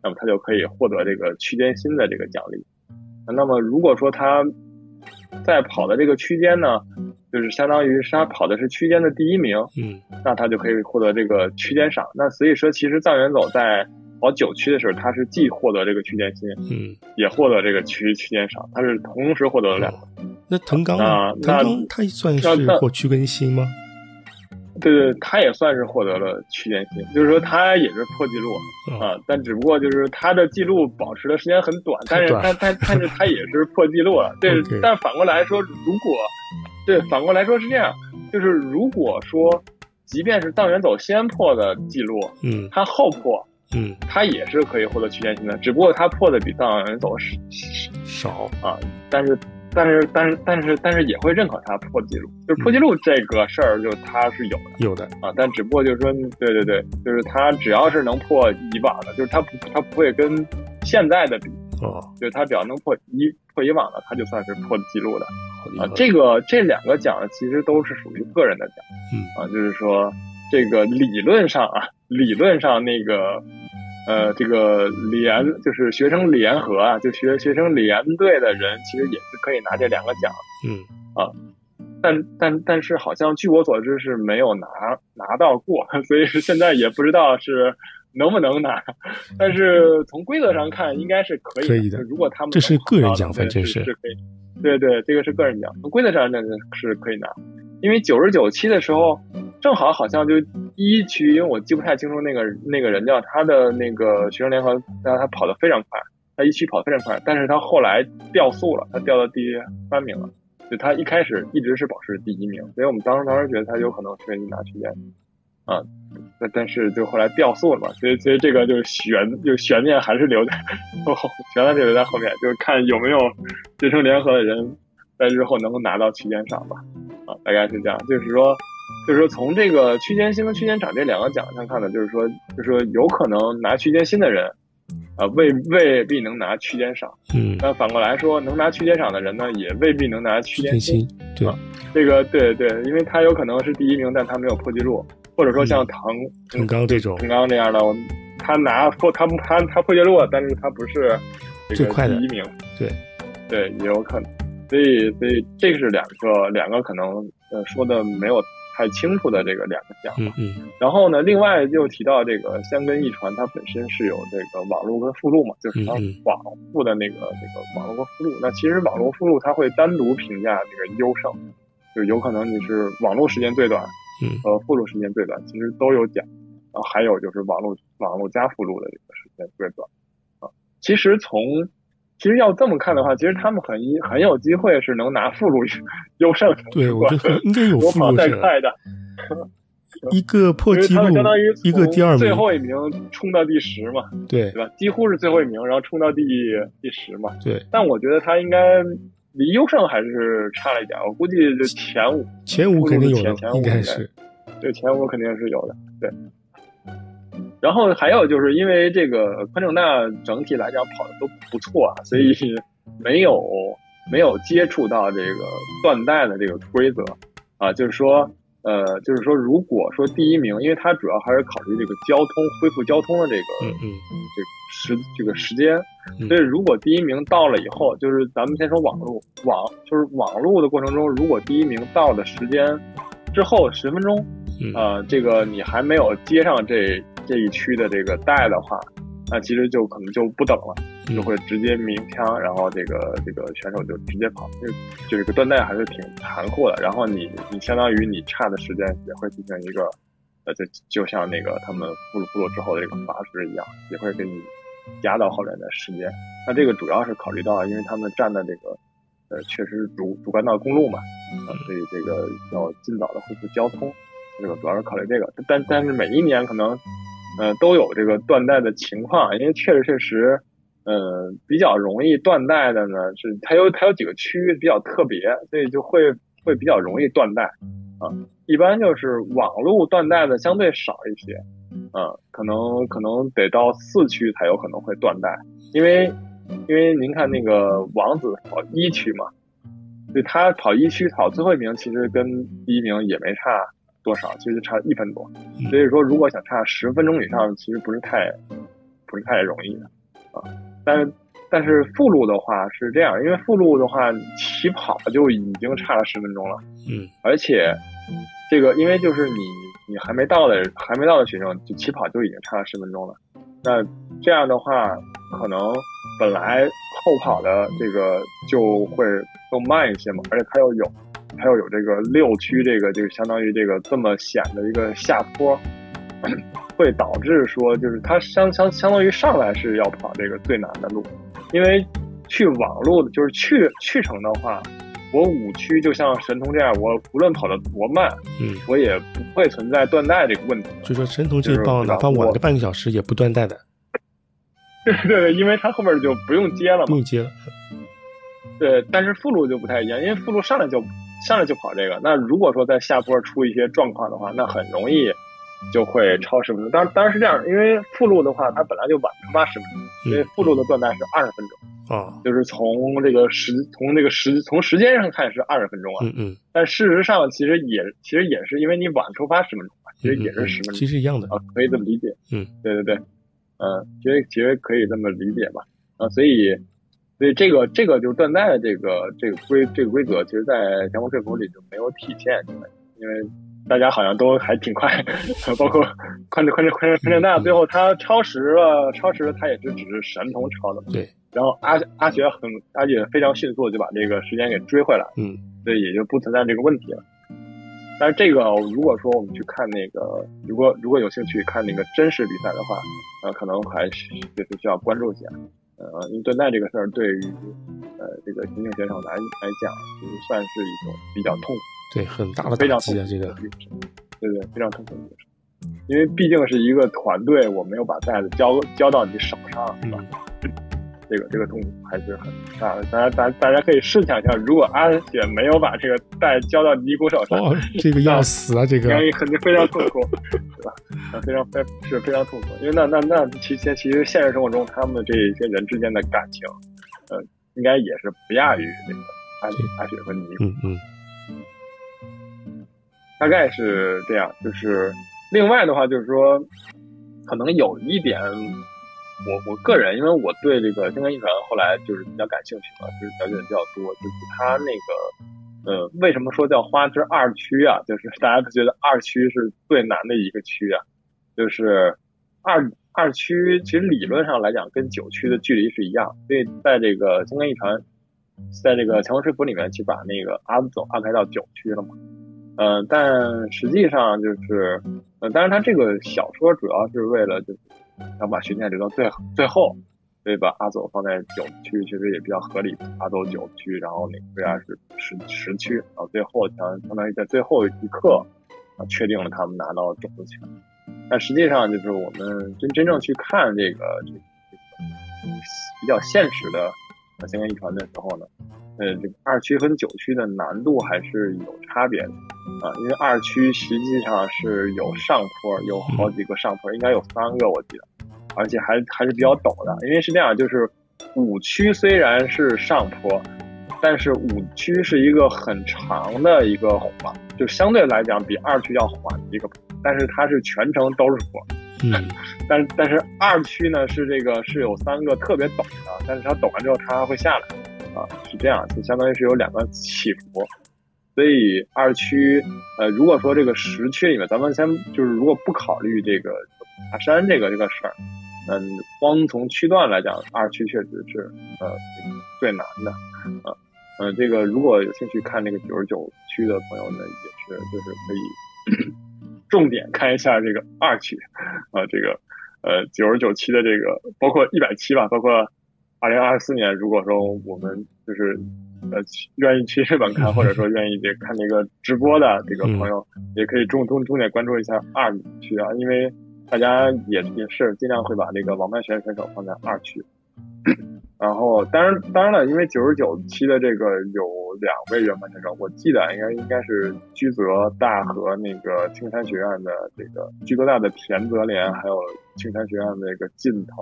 那么他就可以获得这个区间新的这个奖励。那么，如果说他在跑的这个区间呢，就是相当于是他跑的是区间的第一名，嗯，那他就可以获得这个区间赏。那所以说，其实藏元走在跑九区的时候，他是既获得这个区间新，嗯，也获得这个区区间赏，他是同时获得了两个。那藤冈呢，藤冈他算是获区间新吗？对对，他也算是获得了区间新，就是说他也是破纪录啊，但只不过就是他的记录保持的时间很短，但是他他但是他也是破纪录了。对，但反过来说，如果对反过来说是这样，就是如果说即便是藏元走先破的记录，嗯，他后破，嗯，他也是可以获得区间新的，只不过他破的比藏元走少啊，但是。但是，但是，但是，但是也会认可他破纪录，就是破纪录这个事儿，就他是有的，有的啊。但只不过就是说，对对对，就是他只要是能破以往的，就是他不，他不会跟现在的比，哦，就是他只要能破以破以往的，他就算是破纪录的啊。这个这两个奖其实都是属于个人的奖，嗯啊，就是说这个理论上啊，理论上那个。呃，这个联就是学生联合啊，就学学生联队的人，其实也是可以拿这两个奖。嗯啊，但但但是好像据我所知是没有拿拿到过，所以现在也不知道是能不能拿。但是从规则上看，应该是可以可以的。如果他们这是个人奖，反正是是可以。对对，这个是个人奖，从规则上那是可以拿。因为九十九期的时候，正好好像就一区，因为我记不太清楚那个那个人叫他的那个学生联合，让他跑得非常快，他一区跑得非常快，但是他后来掉速了，他掉到第三名了，就他一开始一直是保持第一名，所以我们当时当时觉得他有可能是拿区间，啊，但但是就后来掉速了嘛，所以所以这个就悬就悬念还是留在，悬念就留在后面，就是看有没有学生联合的人。在日后能够拿到区间上吧，啊，大概是这样，就是说，就是说从这个区间新和区间长这两个奖上看呢，就是说，就是说有可能拿区间新的人，啊，未未必能拿区间赏，嗯，那反过来说，能拿区间赏的人呢，也未必能拿区间新，对吧？这个对对，因为他有可能是第一名，但他没有破纪录，或者说像唐唐刚这种，唐刚这样的，他拿破他他他破纪录，但是他不是最快的第一名，对对，也有可能。所以，所以这是两个两个可能呃说的没有太清楚的这个两个奖。嗯嗯。然后呢，另外又提到这个香根一传，它本身是有这个网络跟附录嘛，就是它网附的那个那个网络和附录。那其实网络附录它会单独评价这个优胜，就有可能你是网络时间最短，嗯，和附录时间最短，其实都有奖。然后还有就是网络网络加附录的这个时间最短啊。其实从其实要这么看的话，其实他们很一很有机会是能拿附录优胜。对，我觉得应该有 附路跑再快的，一个破纪录，相当于一个第二名，最后一名冲到第十嘛，对对吧？几乎是最后一名，然后冲到第第十嘛。对，但我觉得他应该离优胜还是差了一点，我估计就前五，前五肯定有前前五应该是，对，前五肯定是有的，对。然后还有就是因为这个宽正大整体来讲跑的都不错啊，所以没有没有接触到这个断带的这个规则啊，就是说呃，就是说如果说第一名，因为它主要还是考虑这个交通恢复交通的这个嗯嗯。这个时这个时间，所以如果第一名到了以后，就是咱们先说网路网，就是网路的过程中，如果第一名到的时间之后十分钟，呃，这个你还没有接上这。这一区的这个带的话，那其实就可能就不等了，就会直接鸣枪，然后这个这个选手就直接跑，就就这个断带还是挺残酷的。然后你你相当于你差的时间也会进行一个，呃，就就像那个他们复路复路之后的这个罚时一样，也会给你压到后面的时间。那这个主要是考虑到，因为他们站的这个呃确实主主干道公路嘛，啊，所以这个要尽早的恢复交通，这个主要是考虑这个。但但是每一年可能。呃，都有这个断代的情况，因为确实确实，呃，比较容易断代的呢，是它有它有几个区域比较特别，所以就会会比较容易断代啊。一般就是网路断代的相对少一些，啊，可能可能得到四区才有可能会断代，因为因为您看那个王子跑一区嘛，对他跑一区跑最后一名，其实跟第一名也没差。多少其实就差一分多，所以说如果想差十分钟以上，其实不是太不是太容易的啊。但是但是附路的话是这样，因为附路的话起跑就已经差了十分钟了，嗯，而且这个因为就是你你还没到的还没到的学生就起跑就已经差了十分钟了，那这样的话可能本来后跑的这个就会更慢一些嘛，而且他又有。还要有这个六区，这个就是相当于这个这么险的一个下坡，会导致说就是它相相相当于上来是要跑这个最难的路，因为去网路的就是去去程的话，我五区就像神童这样，我无论跑得多慢，嗯，我也不会存在断带这个问题。就说神童这一棒哪怕晚个半个小时也不断带的。对对对，因为他后面就不用接了嘛，不用接了。对，但是副路就不太一样，因为副路上来就。上来就跑这个，那如果说在下坡出一些状况的话，那很容易就会超十分钟。当然，当然是这样，因为附路的话，它本来就晚出发十分钟，因为附路的断带是二十分钟啊，就是从这个时从这个时从时间上看是二十分钟啊。嗯嗯。但事实上，其实也其实也是因为你晚出发十分钟嘛，其实也是十分钟，其实一样的啊，可以这么理解。嗯，对对对，嗯，其实其实可以这么理解吧，啊，所以。所以这个这个就是断带的这个这个规这个规则，其实，在强风吹拂里就没有体现，因为大家好像都还挺快，包括宽宽宽宽宽正大，最后他超时了，超时了，他也是只是神童超的嘛。对。然后阿阿雪很阿雪非常迅速就把这个时间给追回来，嗯，所以也就不存在这个问题了。但是这个如果说我们去看那个，如果如果有兴趣看那个真实比赛的话，呃，可能还是需要关注一下。呃，因为断带这个事儿对于呃这个新兴选手来来讲，其实算是一种比较痛苦，对，很大的非常痛苦啊，这个，对对，非常痛苦的一个事，因为毕竟是一个团队，我没有把袋子交交到你手上，是吧？这个这个痛苦还是很大的，大家大大家可以试想一下，如果阿雪没有把这个带交到尼姑手上，哦，这个要死啊，这个肯定非常痛苦，对吧？啊，非常非是非常痛苦，因为那那那其实其实现实生活中他们这些人之间的感情，呃，应该也是不亚于那个阿阿雪和尼姑，嗯嗯，大概是这样，就是另外的话就是说，可能有一点。我我个人，因为我对这个星河一传后来就是比较感兴趣嘛，就是了解的比较多。就是他那个，呃，为什么说叫花之二区啊？就是大家都觉得二区是最难的一个区啊。就是二二区其实理论上来讲跟九区的距离是一样，所以在这个星河一传，在这个强风吹拂里面去把那个阿走安排到九区了嘛。嗯，但实际上就是，呃，当然他这个小说主要是为了就是。想把悬念留到最最后，所以把阿走放在九区，其实也比较合理。阿走九区，然后那个 VR 是十十区，然后最后相相当于在最后一刻，啊，确定了他们拿到种子权。但实际上，就是我们真真正去看这个这个比较现实的新闻遗传的时候呢，呃，这个二区和九区的难度还是有差别的啊，因为二区实际上是有上坡，有好几个上坡，应该有三个我记得，而且还还是比较陡的。因为是这样，就是五区虽然是上坡，但是五区是一个很长的一个缓，就相对来讲比二区要缓的一个，但是它是全程都是坡。嗯，但但是二区呢是这个是有三个特别陡的，但是它陡完之后它会下来，啊，是这样，就相当于是有两个起伏，所以二区，呃，如果说这个十区里面，咱们先就是如果不考虑这个爬山这个这个事儿，嗯，光从区段来讲，二区确实是呃最难的，啊，呃，这个如果有兴趣看那个九十九区的朋友呢，也是就是可以。重点看一下这个二区，啊，这个呃九十九期的这个，包括一百期吧，包括二零二四年，如果说我们就是呃愿意去日本看，或者说愿意这看那个直播的这个朋友，也可以重重重点关注一下二区啊，因为大家也也是尽量会把那个网麦选选手放在二区。然后，当然，当然了，因为九十九期的这个有两位原班选手，我记得应该应该是居泽大和那个青山学院的这个居泽大的田泽廉，还有青山学院的那个近藤，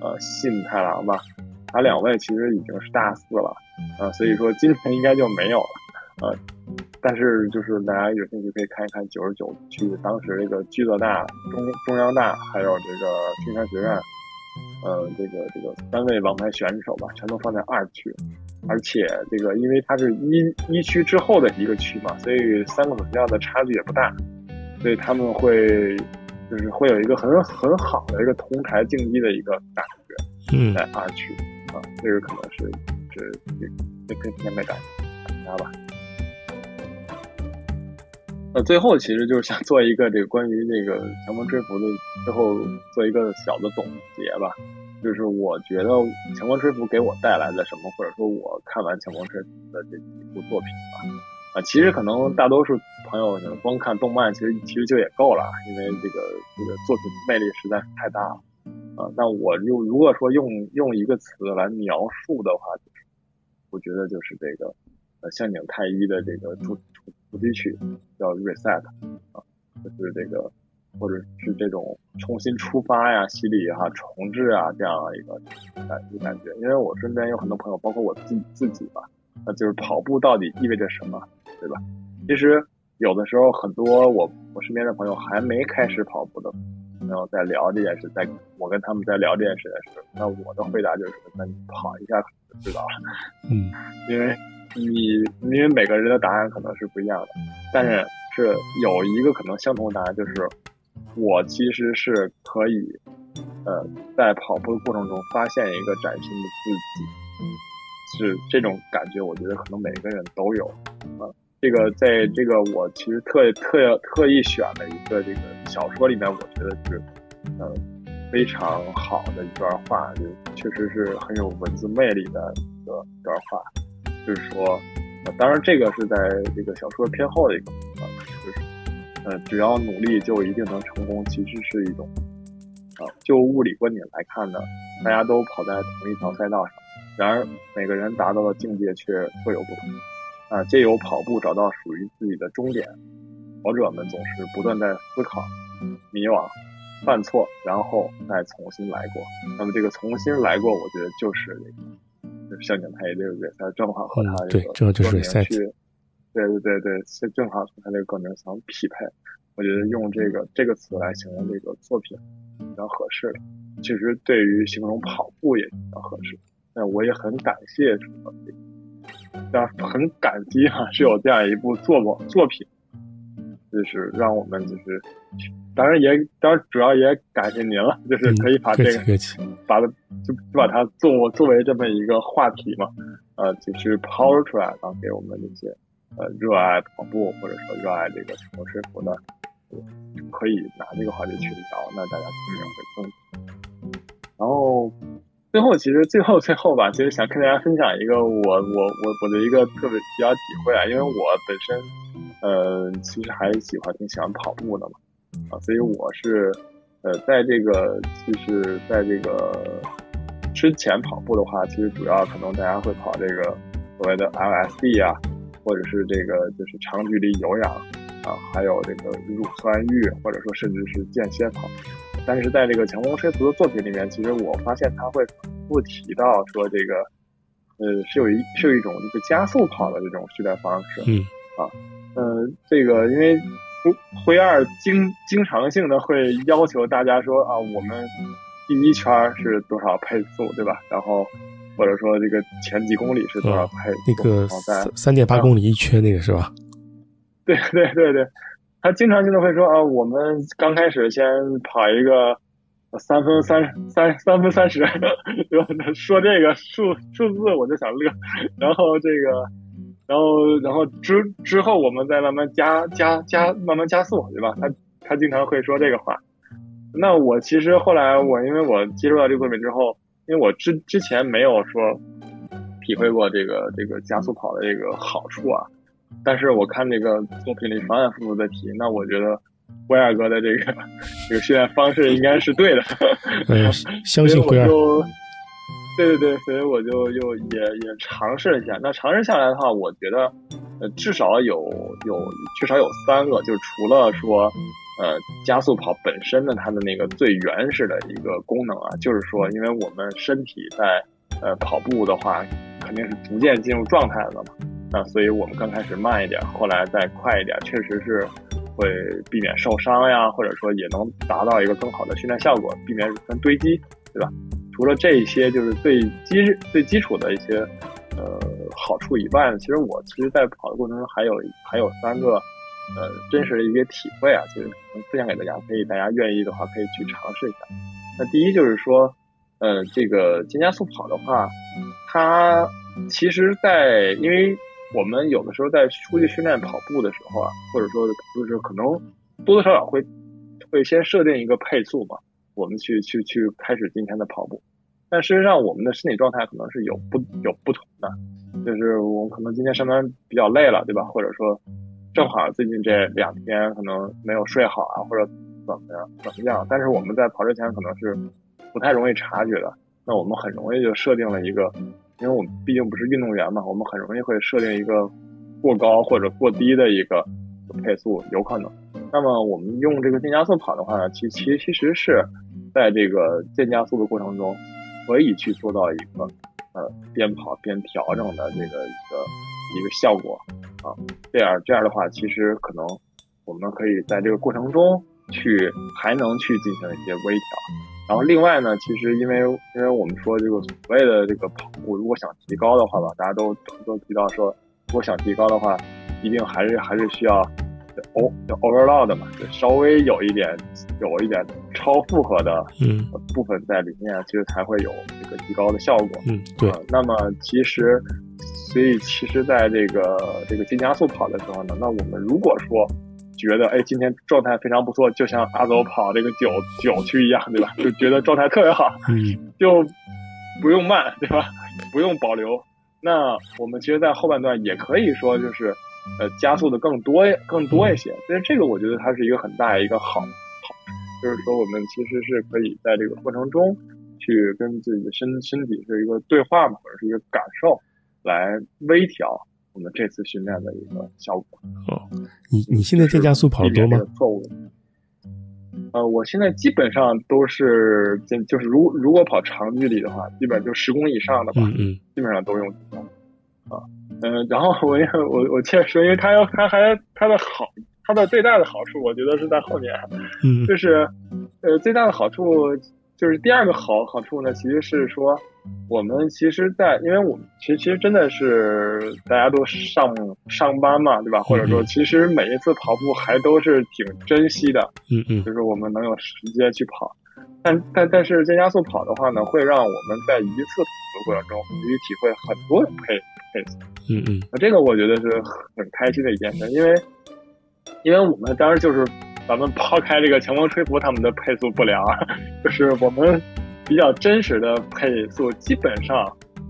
呃，信太郎吧，他两位其实已经是大四了，啊，所以说今年应该就没有了，呃，但是就是大家有兴趣可以看一看九十九区当时这个居泽大、中中央大还有这个青山学院。呃，这个这个三位王牌选手吧，全都放在二区，而且这个因为它是一一区之后的一个区嘛，所以三个学校的差距也不大，所以他们会就是会有一个很很好的一个同台竞技的一个感觉，嗯。在二区啊，这个可能是是也可以提前给大家吧。那最后其实就是想做一个这个关于这个强风吹拂的最后做一个小的总结吧，就是我觉得强风吹拂给我带来的什么，或者说我看完强风吹拂的这几部作品吧，啊，其实可能大多数朋友光看动漫其实其实就也够了，因为这个这个作品魅力实在是太大了，啊，那我用如果说用用一个词来描述的话，就是我觉得就是这个呃向井太一的这个主。主题曲叫 reset 啊，就是这个，或者是这种重新出发呀、洗礼哈、重置啊这样一个感感觉。因为我身边有很多朋友，包括我自自己吧，那就是跑步到底意味着什么，对吧？其实有的时候很多我我身边的朋友还没开始跑步的朋友在聊这件事，在我跟他们在聊这件事的时候，那我的回答就是：那你跑一下就知道了。嗯，因为。你因为每个人的答案可能是不一样的，但是是有一个可能相同的答案，就是我其实是可以，呃，在跑步的过程中发现一个崭新的自己，是这种感觉。我觉得可能每个人都有啊。这个在这个我其实特特特意选了一个这个小说里面，我觉得是呃非常好的一段话，就确实是很有文字魅力的一个一段话。就是说，呃，当然这个是在这个小说偏后的一个部分，就是，呃，只要努力就一定能成功，其实是一种，啊，就物理观点来看呢，大家都跑在同一条赛道上，然而每个人达到的境界却各有不同，啊，借由跑步找到属于自己的终点，跑者们总是不断在思考、迷惘、犯错，然后再重新来过。那么这个重新来过，我觉得就是这个。向井太一对不对？他正好和他这个歌名去，对对对对，正好和他这个歌名相匹配。我觉得用这个这个词来形容这个作品比较合适。其实对于形容跑步也比较合适。那我也很感谢什么，但很感激哈，是有这样一部作作品，就是让我们就是。当然也，当然主要也感谢您了，就是可以把这个，把它就就把它作作为这么一个话题嘛，呃，就是抛出来，然后给我们这些呃热爱跑步或者说热爱这个强风吹拂的，可以拿这个话题去聊，那大家肯定会更。然后最后其实最后最后吧，其实想跟大家分享一个我我我我的一个特别比较体会啊，因为我本身。呃，其实还喜欢挺喜欢跑步的嘛，啊，所以我是，呃，在这个就是在这个之前跑步的话，其实主要可能大家会跑这个所谓的 LSD 啊，或者是这个就是长距离有氧啊，还有这个乳酸阈，或者说甚至是间歇跑。但是在这个强风吹拂的作品里面，其实我发现他会不提到说这个，呃，是有一是有一种这个加速跑的这种训练方式，嗯，啊，呃，这个因为灰二经经常性的会要求大家说啊，我们第一圈是多少配速，对吧？然后或者说这个前几公里是多少配速？那个三三点八公里一圈那个是吧？对对对对。他经常性的会说啊，我们刚开始先跑一个三分三三三分三十，说这个数数字我就想乐，然后这个，然后然后之之后我们再慢慢加加加慢慢加速，对吧？他他经常会说这个话。那我其实后来我因为我接触到这个作品之后，因为我之之前没有说体会过这个这个加速跑的这个好处啊。但是我看这个作品里反反复复的提，那我觉得威尔哥的这个这个训练方式应该是对的。嗯，相信威尔。对对对，所以我就又也也尝试了一下。那尝试下来的话，我觉得呃至少有有至少有三个，就是除了说呃加速跑本身的它的那个最原始的一个功能啊，就是说因为我们身体在呃跑步的话，肯定是逐渐进入状态的嘛。那，所以我们刚开始慢一点，后来再快一点，确实是会避免受伤呀，或者说也能达到一个更好的训练效果，避免乳酸堆积，对吧？除了这些就是最基最基础的一些呃好处以外呢，其实我其实在跑的过程中还有还有三个呃真实的一些体会啊，其实分享给大家，可以大家愿意的话可以去尝试一下。那第一就是说，呃，这个肩加速跑的话，它其实在因为我们有的时候在出去训练跑步的时候啊，或者说就是可能多多少少会会先设定一个配速嘛，我们去去去开始今天的跑步。但事实上，我们的身体状态可能是有不有不同的，就是我们可能今天上班比较累了，对吧？或者说正好最近这两天可能没有睡好啊，或者怎么样怎么样。但是我们在跑之前可能是不太容易察觉的，那我们很容易就设定了一个。因为我们毕竟不是运动员嘛，我们很容易会设定一个过高或者过低的一个配速，有可能。那么我们用这个渐加速跑的话呢，其其其实是在这个渐加速的过程中，可以去做到一个呃边跑边调整的这个一个一个效果啊。这样这样的话，其实可能我们可以在这个过程中去还能去进行一些微调。然后另外呢，其实因为因为我们说这个所谓的这个跑步，如果想提高的话吧，大家都都提到说，如果想提高的话，一定还是还是需要 o overload 嘛，就稍微有一点有一点超负荷的嗯部分在里面，其实才会有这个提高的效果。嗯，对。那么其实，所以其实在这个这个进加速跑的时候呢，那我们如果说。觉得哎，今天状态非常不错，就像阿走跑这个九九区一样，对吧？就觉得状态特别好，就不用慢，对吧？不用保留。那我们其实，在后半段也可以说，就是呃，加速的更多更多一些。所以这个我觉得它是一个很大一个好好，就是说我们其实是可以在这个过程中去跟自己的身身体是一个对话嘛，或者是一个感受，来微调。我们这次训练的一个效果哦，你你现在渐加速跑的多吗？错误。呃，我现在基本上都是，就是如如果跑长距离的话，基本就十公里以上的吧，嗯嗯，基本上都用啊，嗯，然后我我我确实，因为它要它还它的好，它的最大的好处，我觉得是在后面，嗯，就是呃最大的好处。就是第二个好好处呢，其实是说，我们其实，在因为我们其实其实真的是大家都上上班嘛，对吧？或者说，其实每一次跑步还都是挺珍惜的，嗯嗯，就是我们能有时间去跑。但但但是增加速跑的话呢，会让我们在一次跑的过程中，可以体会很多的配配速，嗯嗯，那这个我觉得是很开心的一件事，因为因为我们当时就是。咱们抛开这个强风吹拂他们的配速不良，就是我们比较真实的配速，基本上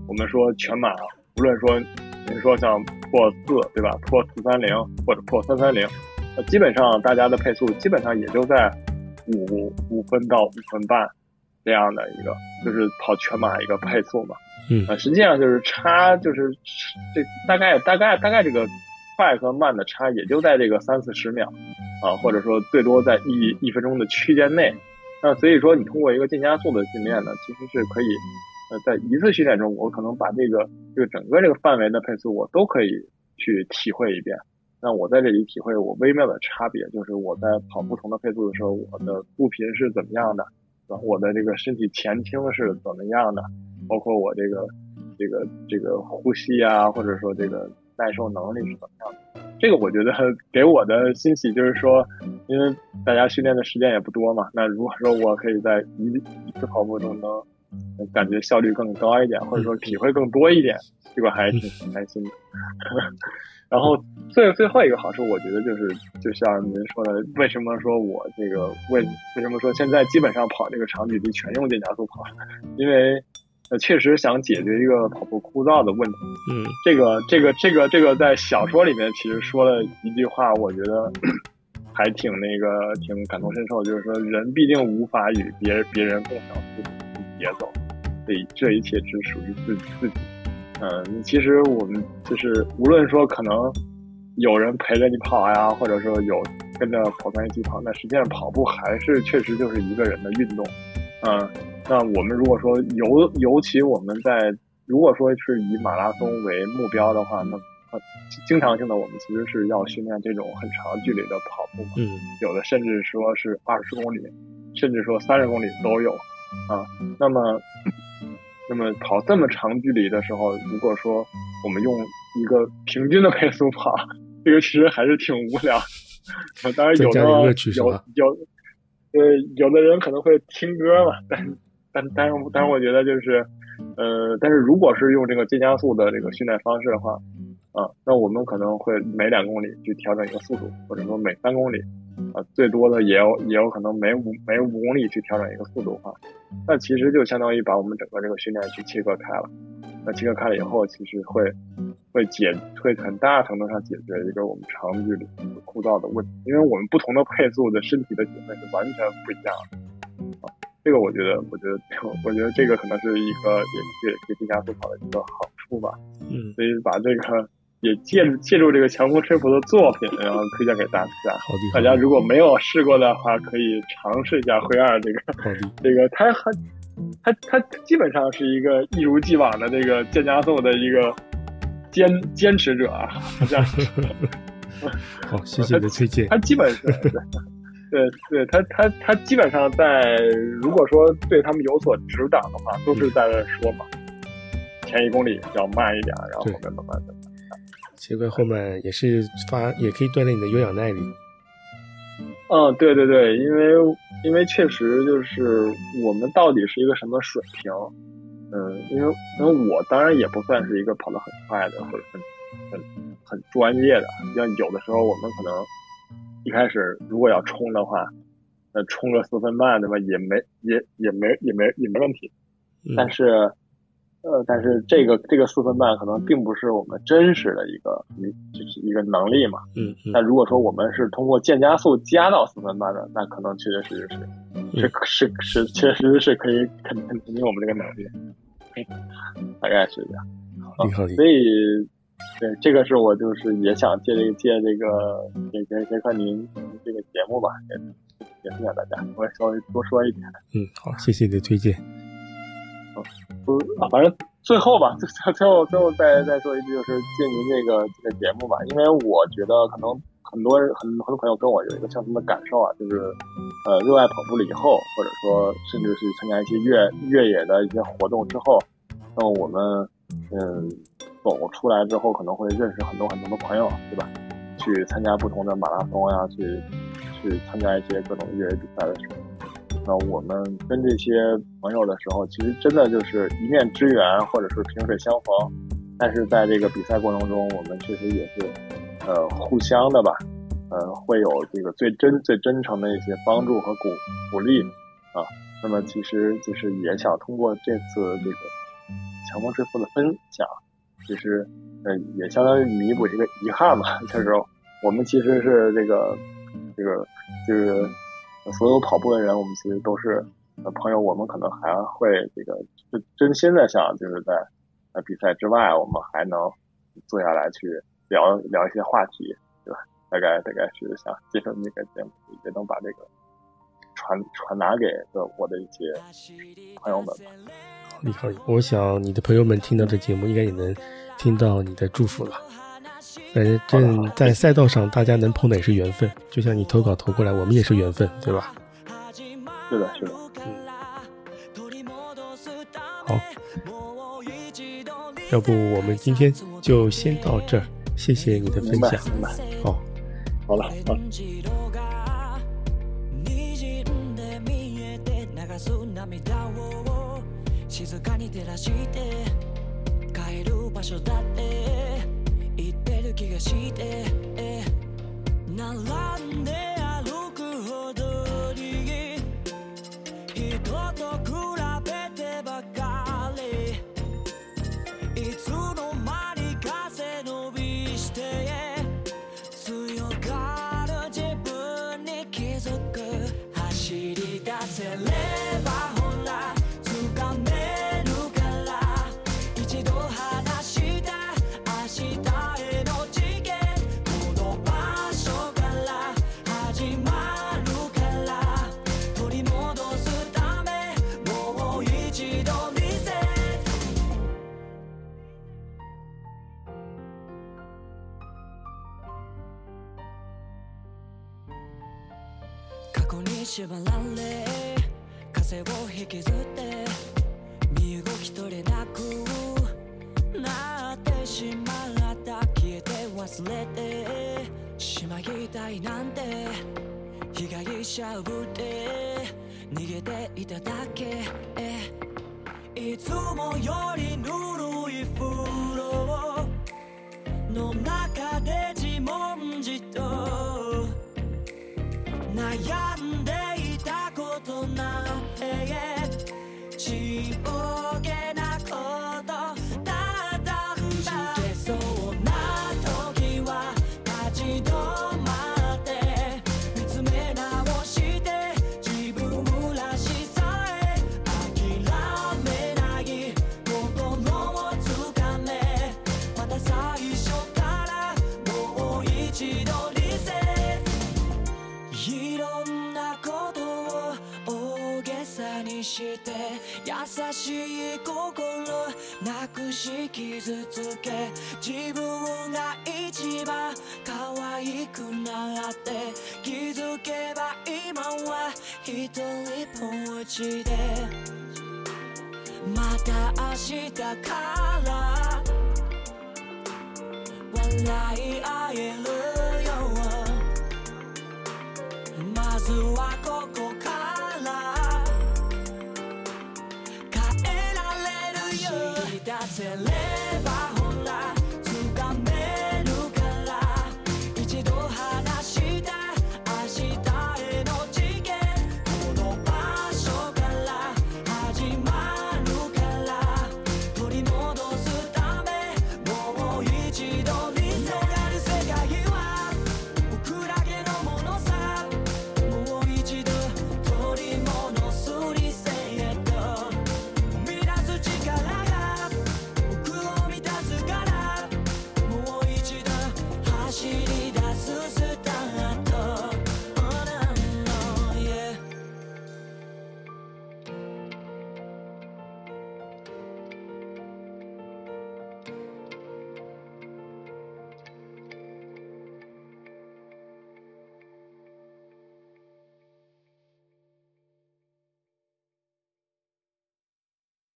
我们说全马，无论说你说像破四，对吧？破四三零或者破三三零，呃，基本上大家的配速基本上也就在五五分到五分半这样的一个，就是跑全马一个配速嘛。嗯，啊，实际上就是差，就是这大概大概大概这个快和慢的差也就在这个三四十秒啊，或者说最多在一一分钟的区间内。那所以说，你通过一个渐加速的训练呢，其实是可以，呃，在一次训练中，我可能把这个这个整个这个范围的配速我都可以去体会一遍。那我在这里体会我微妙的差别，就是我在跑不同的配速的时候，我的步频是怎么样的，然后我的这个身体前倾是怎么样的，包括我这个这个这个呼吸啊，或者说这个耐受能力是怎么样的。这个我觉得给我的欣喜就是说，因为大家训练的时间也不多嘛，那如果说我可以在一一次跑步中能感觉效率更高一点，或者说体会更多一点，这个还挺开心的。然后最最后一个好处，我觉得就是就像您说的，为什么说我这个为为什么说现在基本上跑这个长距离全用电加速跑，因为。确实想解决一个跑步枯燥的问题。嗯，这个这个这个这个在小说里面其实说了一句话，我觉得还挺那个挺感同身受，就是说人必定无法与别别人共享自己的节奏，这这一切只属于自己自己。嗯，其实我们就是无论说可能有人陪着你跑呀，或者说有跟着跑团一起跑，那实际上跑步还是确实就是一个人的运动。嗯。那我们如果说尤尤其我们在如果说是以马拉松为目标的话，那经常性的我们其实是要训练这种很长距离的跑步嘛，嗯，有的甚至说是二十公里，甚至说三十公里都有啊。那么，那么跑这么长距离的时候，如果说我们用一个平均的 配速跑，这个其实还是挺无聊。当然有的有有，呃，有的人可能会听歌嘛，但。但但是但是我觉得就是，呃，但是如果是用这个渐加速的这个训练方式的话，啊，那我们可能会每两公里去调整一个速度，或者说每三公里，啊，最多的也有也有可能每五每五公里去调整一个速度的话，那其实就相当于把我们整个这个训练去切割开了。那切割开了以后，其实会会解会很大程度上解决一个我们长距离枯燥的问题，因为我们不同的配速的身体的体会是完全不一样的。啊。这个我觉得，我觉得，我觉得这个可能是一个也也给地加速跑的一个好处吧。嗯，所以把这个也借借助这个强风吹拂的作品，然后推荐给大家。大家如果没有试过的话，可以尝试一下灰二这个。这个他很，他他基本上是一个一如既往的这个渐加速的一个坚坚持者啊，好像。好，谢谢你的推荐。他基本是。对对，他他他基本上在如果说对他们有所指导的话，都是在说嘛，前一公里要慢一点，然后后面慢慢的。切割后面也是发，也可以锻炼你的有氧耐力。嗯，对对对，因为因为确实就是我们到底是一个什么水平？嗯，因为因为我当然也不算是一个跑得很快的，或者很很很专业的，像有的时候我们可能。一开始如果要冲的话，那冲个四分半对吧？也没也也没也没也没问题。但是，呃，但是这个这个四分半可能并不是我们真实的一个一就是一个能力嘛。嗯。那如果说我们是通过渐加速加到四分半的，那可能确确实实是是是是确实是可以肯肯定我们这个能力。大概是这样。好，好所以。对，这个是我就是也想借这个借这个给给给看您这个节目吧，也也分享大家，我稍微多说一点。嗯，好，谢谢你的推荐。嗯，啊，反正最后吧，最最最后最后再再说一句，就是借您这个这个节目吧，因为我觉得可能很多很很多朋友跟我有一个相同的感受啊，就是呃热爱跑步了以后，或者说甚至是参加一些越越野的一些活动之后，那我们嗯。走出来之后，可能会认识很多很多的朋友，对吧？去参加不同的马拉松呀，去去参加一些各种越野比赛的时候，那我们跟这些朋友的时候，其实真的就是一面之缘，或者是萍水相逢。但是在这个比赛过程中，我们确实也是呃互相的吧，呃会有这个最真最真诚的一些帮助和鼓鼓励啊。那么其实就是也想通过这次这个强风之父的分享。其实，呃，也相当于弥补这个遗憾嘛。就是我们其实是这个这个就是所有跑步的人，我们其实都是朋友，我们可能还会这个就真心的想就是在呃比赛之外，我们还能坐下来去聊聊一些话题，对吧？大概大概是想接受这个节目，也能把这个传传达给我的一些朋友们吧。厉害！我想你的朋友们听到这节目，应该也能听到你的祝福了。反正在赛道上，大家能碰到也是缘分。就像你投稿投过来，我们也是缘分，对吧？是的，是的。嗯。好，要不我们今天就先到这儿，谢谢你的分享。好，好了，好。静かに照らして帰る場所だって言ってる 気がして並んで縛られ風を引きずって身動き取れなくなってしまった消えて忘れてしまいたいなんて被害者ぶって。逃げていただけ。いつもよりぬるい風。悩んでいたことなんて血をしい心なくし傷つけ自分が一番可愛くなって気づけば今は一人ぼっちで。また明日から笑い合えるよまずはここ I said,